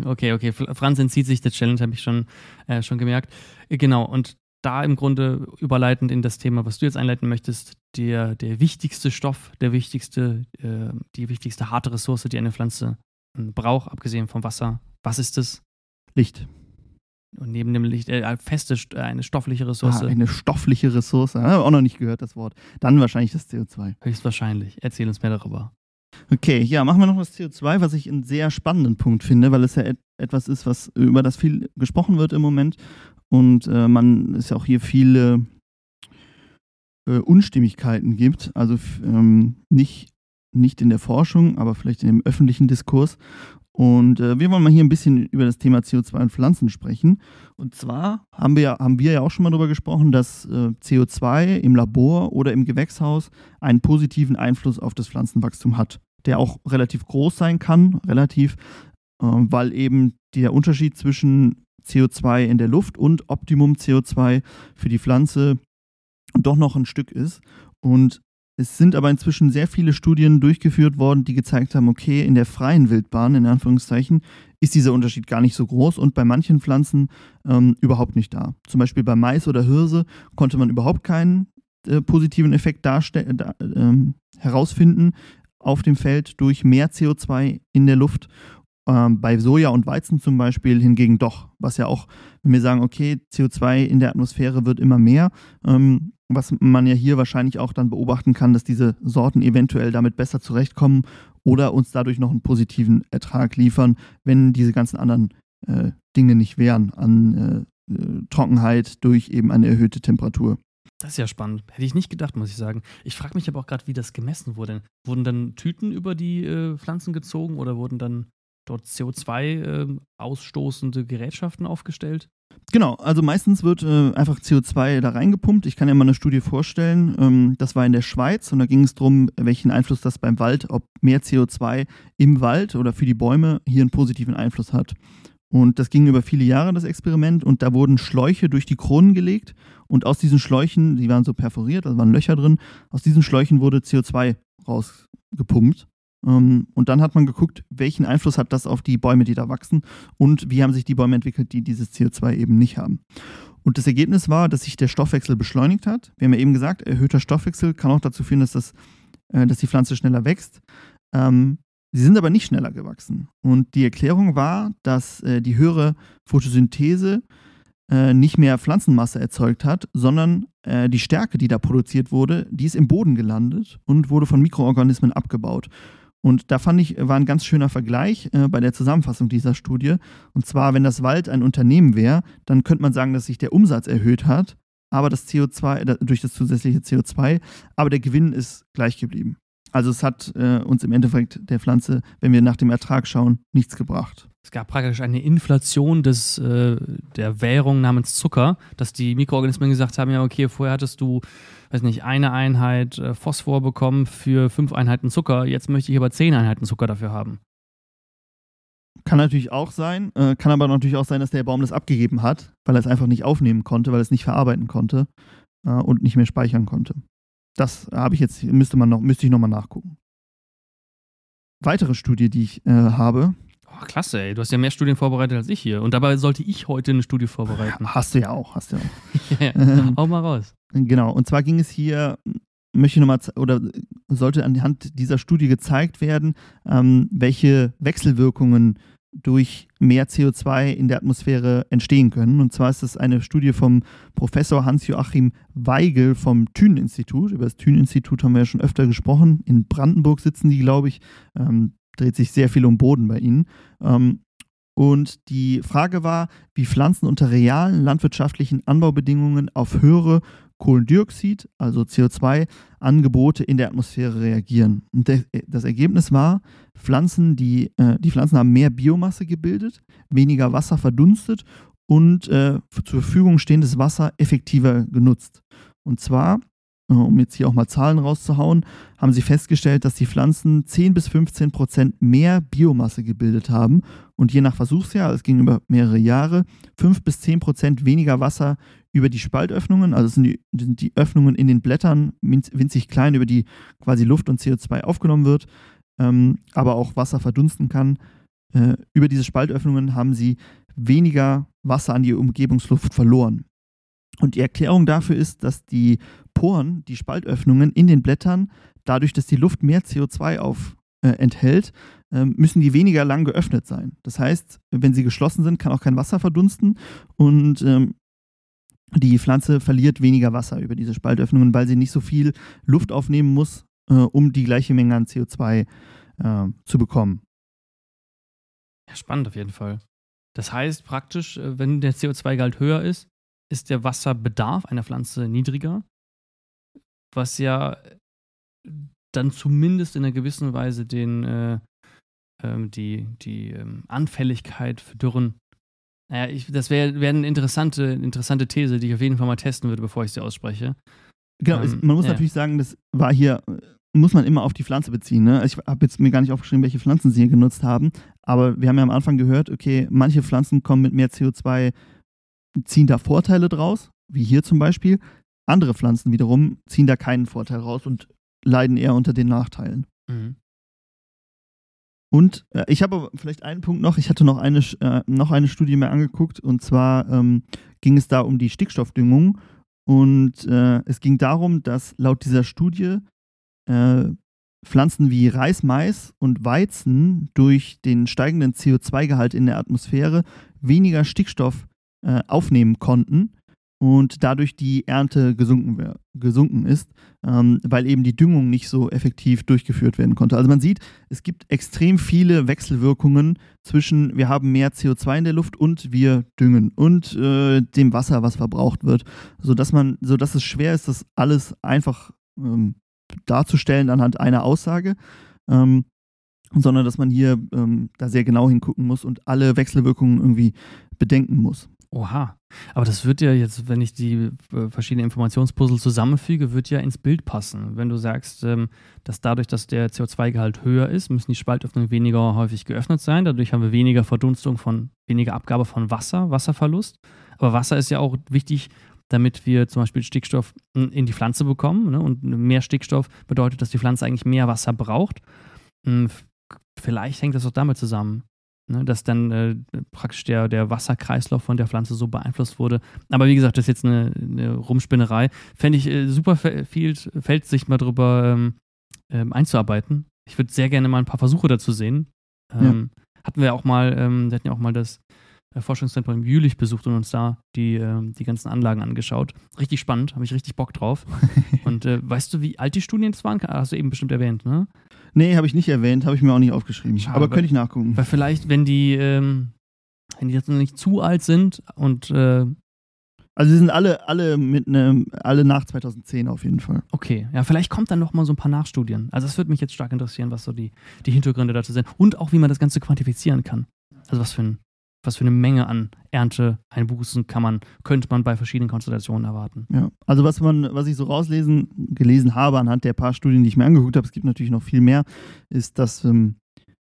Okay, okay. Franz entzieht sich der Challenge, habe ich schon, äh, schon gemerkt. Genau, und da im Grunde überleitend in das Thema, was du jetzt einleiten möchtest, der, der wichtigste Stoff, der wichtigste, äh, die wichtigste harte Ressource, die eine Pflanze hm, braucht, abgesehen vom Wasser. Was ist es? Licht. Und neben dem Licht, äh, feste, äh, eine stoffliche Ressource. Ah, eine stoffliche Ressource. Habe auch noch nicht gehört, das Wort. Dann wahrscheinlich das CO2. Höchstwahrscheinlich. Erzähl uns mehr darüber. Okay, ja, machen wir noch das CO2, was ich einen sehr spannenden Punkt finde, weil es ja etwas ist, was über das viel gesprochen wird im Moment und äh, man ist ja auch hier viele äh, Unstimmigkeiten gibt, also ähm, nicht, nicht in der Forschung, aber vielleicht in dem öffentlichen Diskurs. Und äh, wir wollen mal hier ein bisschen über das Thema CO2 und Pflanzen sprechen. Und zwar haben wir, haben wir ja auch schon mal darüber gesprochen, dass äh, CO2 im Labor oder im Gewächshaus einen positiven Einfluss auf das Pflanzenwachstum hat, der auch relativ groß sein kann, relativ, weil eben der Unterschied zwischen CO2 in der Luft und Optimum CO2 für die Pflanze doch noch ein Stück ist. Und es sind aber inzwischen sehr viele Studien durchgeführt worden, die gezeigt haben, okay, in der freien Wildbahn, in Anführungszeichen, ist dieser Unterschied gar nicht so groß und bei manchen Pflanzen ähm, überhaupt nicht da. Zum Beispiel bei Mais oder Hirse konnte man überhaupt keinen äh, positiven Effekt da, äh, herausfinden auf dem Feld durch mehr CO2 in der Luft ähm, bei Soja und Weizen zum Beispiel hingegen doch, was ja auch, wenn wir sagen, okay, CO2 in der Atmosphäre wird immer mehr, ähm, was man ja hier wahrscheinlich auch dann beobachten kann, dass diese Sorten eventuell damit besser zurechtkommen oder uns dadurch noch einen positiven Ertrag liefern, wenn diese ganzen anderen äh, Dinge nicht wären an äh, äh Trockenheit durch eben eine erhöhte Temperatur. Das ist ja spannend. Hätte ich nicht gedacht, muss ich sagen. Ich frage mich aber auch gerade, wie das gemessen wurde. Wurden dann Tüten über die äh, Pflanzen gezogen oder wurden dann dort CO2 äh, ausstoßende Gerätschaften aufgestellt? Genau, also meistens wird äh, einfach CO2 da reingepumpt. Ich kann ja mal eine Studie vorstellen. Ähm, das war in der Schweiz und da ging es darum, welchen Einfluss das beim Wald, ob mehr CO2 im Wald oder für die Bäume hier einen positiven Einfluss hat. Und das ging über viele Jahre, das Experiment, und da wurden Schläuche durch die Kronen gelegt und aus diesen Schläuchen, die waren so perforiert, da waren Löcher drin, aus diesen Schläuchen wurde CO2 rausgepumpt. Ähm, und dann hat man geguckt, welchen Einfluss hat das auf die Bäume, die da wachsen und wie haben sich die Bäume entwickelt, die dieses CO2 eben nicht haben. Und das Ergebnis war, dass sich der Stoffwechsel beschleunigt hat. Wir haben ja eben gesagt, erhöhter Stoffwechsel kann auch dazu führen, dass, das, äh, dass die Pflanze schneller wächst. Ähm, sie sind aber nicht schneller gewachsen. Und die Erklärung war, dass äh, die höhere Photosynthese äh, nicht mehr Pflanzenmasse erzeugt hat, sondern die Stärke, die da produziert wurde, die ist im Boden gelandet und wurde von Mikroorganismen abgebaut. Und da fand ich, war ein ganz schöner Vergleich äh, bei der Zusammenfassung dieser Studie. Und zwar, wenn das Wald ein Unternehmen wäre, dann könnte man sagen, dass sich der Umsatz erhöht hat, aber das CO2, äh, durch das zusätzliche CO2, aber der Gewinn ist gleich geblieben. Also es hat äh, uns im Endeffekt der Pflanze, wenn wir nach dem Ertrag schauen, nichts gebracht. Es gab praktisch eine Inflation des, äh, der Währung namens Zucker, dass die Mikroorganismen gesagt haben, ja okay, vorher hattest du, weiß nicht, eine Einheit äh, Phosphor bekommen für fünf Einheiten Zucker, jetzt möchte ich aber zehn Einheiten Zucker dafür haben. Kann natürlich auch sein, äh, kann aber natürlich auch sein, dass der Baum das abgegeben hat, weil er es einfach nicht aufnehmen konnte, weil er es nicht verarbeiten konnte äh, und nicht mehr speichern konnte. Das habe ich jetzt, müsste man noch, müsste ich nochmal nachgucken. Weitere Studie, die ich äh, habe. Oh, klasse, ey. Du hast ja mehr Studien vorbereitet als ich hier. Und dabei sollte ich heute eine Studie vorbereiten. Hast du ja auch, hast du ja auch. ja, ähm, hau mal raus. Genau, und zwar ging es hier, möchte ich nochmal, oder sollte anhand dieser Studie gezeigt werden, ähm, welche Wechselwirkungen durch mehr CO2 in der Atmosphäre entstehen können. Und zwar ist das eine Studie vom Professor Hans-Joachim Weigel vom Thünen-Institut. Über das Thünen-Institut haben wir ja schon öfter gesprochen. In Brandenburg sitzen die, glaube ich. Ähm, dreht sich sehr viel um Boden bei ihnen. Ähm, und die Frage war, wie Pflanzen unter realen landwirtschaftlichen Anbaubedingungen auf höhere Kohlendioxid, also CO2-Angebote in der Atmosphäre reagieren. Und das Ergebnis war, Pflanzen, die, äh, die Pflanzen haben mehr Biomasse gebildet, weniger Wasser verdunstet und äh, zur Verfügung stehendes Wasser effektiver genutzt. Und zwar, äh, um jetzt hier auch mal Zahlen rauszuhauen, haben sie festgestellt, dass die Pflanzen 10 bis 15 Prozent mehr Biomasse gebildet haben und je nach Versuchsjahr, es ging über mehrere Jahre, 5 bis 10 Prozent weniger Wasser über die Spaltöffnungen, also sind die, sind die Öffnungen in den Blättern winzig klein, über die quasi Luft und CO2 aufgenommen wird, ähm, aber auch Wasser verdunsten kann. Äh, über diese Spaltöffnungen haben sie weniger Wasser an die Umgebungsluft verloren. Und die Erklärung dafür ist, dass die Poren, die Spaltöffnungen in den Blättern, dadurch, dass die Luft mehr CO2 auf, äh, enthält, äh, müssen die weniger lang geöffnet sein. Das heißt, wenn sie geschlossen sind, kann auch kein Wasser verdunsten und ähm, die Pflanze verliert weniger Wasser über diese Spaltöffnungen, weil sie nicht so viel Luft aufnehmen muss, äh, um die gleiche Menge an CO2 äh, zu bekommen. Ja, spannend auf jeden Fall. Das heißt praktisch, äh, wenn der CO2-Gehalt höher ist, ist der Wasserbedarf einer Pflanze niedriger, was ja dann zumindest in einer gewissen Weise den, äh, ähm, die, die ähm, Anfälligkeit für Dürren naja, ich, das wäre wär eine interessante, interessante These, die ich auf jeden Fall mal testen würde, bevor ich sie ausspreche. Genau, ähm, man muss ja. natürlich sagen, das war hier, muss man immer auf die Pflanze beziehen. Ne? Ich habe jetzt mir gar nicht aufgeschrieben, welche Pflanzen sie hier genutzt haben, aber wir haben ja am Anfang gehört, okay, manche Pflanzen kommen mit mehr CO2, ziehen da Vorteile draus, wie hier zum Beispiel. Andere Pflanzen wiederum ziehen da keinen Vorteil raus und leiden eher unter den Nachteilen. Mhm. Und äh, ich habe vielleicht einen Punkt noch. Ich hatte noch eine, äh, noch eine Studie mir angeguckt und zwar ähm, ging es da um die Stickstoffdüngung. Und äh, es ging darum, dass laut dieser Studie äh, Pflanzen wie Reis, Mais und Weizen durch den steigenden CO2-Gehalt in der Atmosphäre weniger Stickstoff äh, aufnehmen konnten und dadurch die Ernte gesunken, gesunken ist, ähm, weil eben die Düngung nicht so effektiv durchgeführt werden konnte. Also man sieht, es gibt extrem viele Wechselwirkungen zwischen wir haben mehr CO2 in der Luft und wir düngen und äh, dem Wasser, was verbraucht wird, sodass man, sodass es schwer ist, das alles einfach ähm, darzustellen anhand einer Aussage. Ähm, sondern dass man hier ähm, da sehr genau hingucken muss und alle Wechselwirkungen irgendwie bedenken muss. Oha. Aber das wird ja jetzt, wenn ich die äh, verschiedenen Informationspuzzle zusammenfüge, wird ja ins Bild passen. Wenn du sagst, ähm, dass dadurch, dass der CO2-Gehalt höher ist, müssen die Spaltöffnungen weniger häufig geöffnet sein. Dadurch haben wir weniger Verdunstung von, weniger Abgabe von Wasser, Wasserverlust. Aber Wasser ist ja auch wichtig, damit wir zum Beispiel Stickstoff in die Pflanze bekommen. Ne? Und mehr Stickstoff bedeutet, dass die Pflanze eigentlich mehr Wasser braucht. Hm, vielleicht hängt das auch damit zusammen. Ne, dass dann äh, praktisch der, der Wasserkreislauf von der Pflanze so beeinflusst wurde. Aber wie gesagt, das ist jetzt eine, eine Rumspinnerei. Fände ich äh, super viel Feld, sich mal drüber ähm, ähm, einzuarbeiten. Ich würde sehr gerne mal ein paar Versuche dazu sehen. Ähm, ja. Hatten wir auch mal, ähm, wir hatten ja auch mal das äh, Forschungszentrum Jülich besucht und uns da die, äh, die ganzen Anlagen angeschaut. Richtig spannend, habe ich richtig Bock drauf. und äh, weißt du, wie alt die Studien jetzt waren? Hast du eben bestimmt erwähnt, ne? Nee, habe ich nicht erwähnt, habe ich mir auch nicht aufgeschrieben. Schade, Aber könnte ich nachgucken. Weil vielleicht, wenn die, ähm, wenn die jetzt noch nicht zu alt sind und äh, also sie sind alle, alle mit ne, alle nach 2010 auf jeden Fall. Okay, ja, vielleicht kommt dann noch mal so ein paar Nachstudien. Also das würde mich jetzt stark interessieren, was so die, die Hintergründe dazu sind. Und auch, wie man das Ganze quantifizieren kann. Also was für ein was für eine Menge an Ernteeinbußen kann man, könnte man bei verschiedenen Konstellationen erwarten. Ja, also was man, was ich so rauslesen, gelesen habe anhand der paar Studien, die ich mir angeguckt habe, es gibt natürlich noch viel mehr, ist, dass ähm,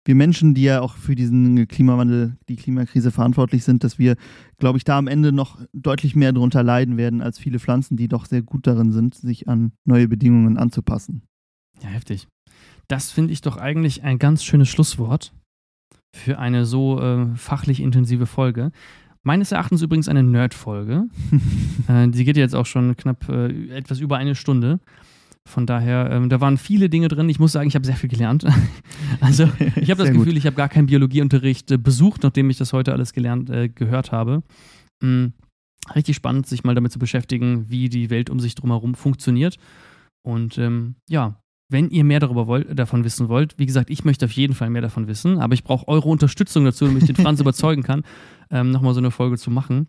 wir Menschen, die ja auch für diesen Klimawandel, die Klimakrise verantwortlich sind, dass wir, glaube ich, da am Ende noch deutlich mehr darunter leiden werden als viele Pflanzen, die doch sehr gut darin sind, sich an neue Bedingungen anzupassen. Ja, heftig. Das finde ich doch eigentlich ein ganz schönes Schlusswort für eine so äh, fachlich intensive Folge. Meines Erachtens übrigens eine Nerd-Folge. äh, die geht jetzt auch schon knapp äh, etwas über eine Stunde. Von daher, ähm, da waren viele Dinge drin. Ich muss sagen, ich habe sehr viel gelernt. also ich habe das Gefühl, gut. ich habe gar keinen Biologieunterricht äh, besucht, nachdem ich das heute alles gelernt, äh, gehört habe. Mhm. Richtig spannend, sich mal damit zu beschäftigen, wie die Welt um sich drumherum funktioniert. Und ähm, ja, wenn ihr mehr darüber wollt, davon wissen wollt, wie gesagt, ich möchte auf jeden Fall mehr davon wissen, aber ich brauche eure Unterstützung dazu, damit ich den Franz überzeugen kann, ähm, nochmal so eine Folge zu machen.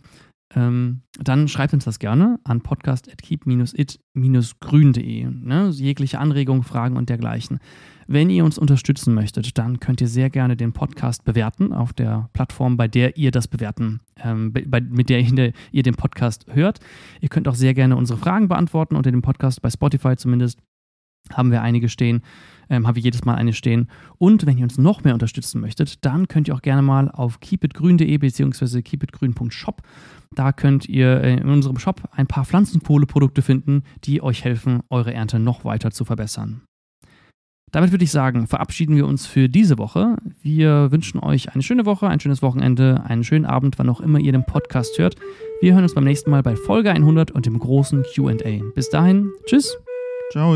Ähm, dann schreibt uns das gerne an podcast.keep-it-grün.de. Ne? Jegliche Anregungen, Fragen und dergleichen. Wenn ihr uns unterstützen möchtet, dann könnt ihr sehr gerne den Podcast bewerten auf der Plattform, bei der ihr das bewerten, ähm, bei, mit der ihr den Podcast hört. Ihr könnt auch sehr gerne unsere Fragen beantworten unter dem Podcast, bei Spotify zumindest haben wir einige stehen, ähm, habe ich jedes Mal eine stehen. Und wenn ihr uns noch mehr unterstützen möchtet, dann könnt ihr auch gerne mal auf keepitgrün.de bzw. keepitgrün.shop. Da könnt ihr äh, in unserem Shop ein paar Pflanzenkohleprodukte finden, die euch helfen, eure Ernte noch weiter zu verbessern. Damit würde ich sagen, verabschieden wir uns für diese Woche. Wir wünschen euch eine schöne Woche, ein schönes Wochenende, einen schönen Abend, wann auch immer ihr den Podcast hört. Wir hören uns beim nächsten Mal bei Folge 100 und dem großen QA. Bis dahin, tschüss. Ciao.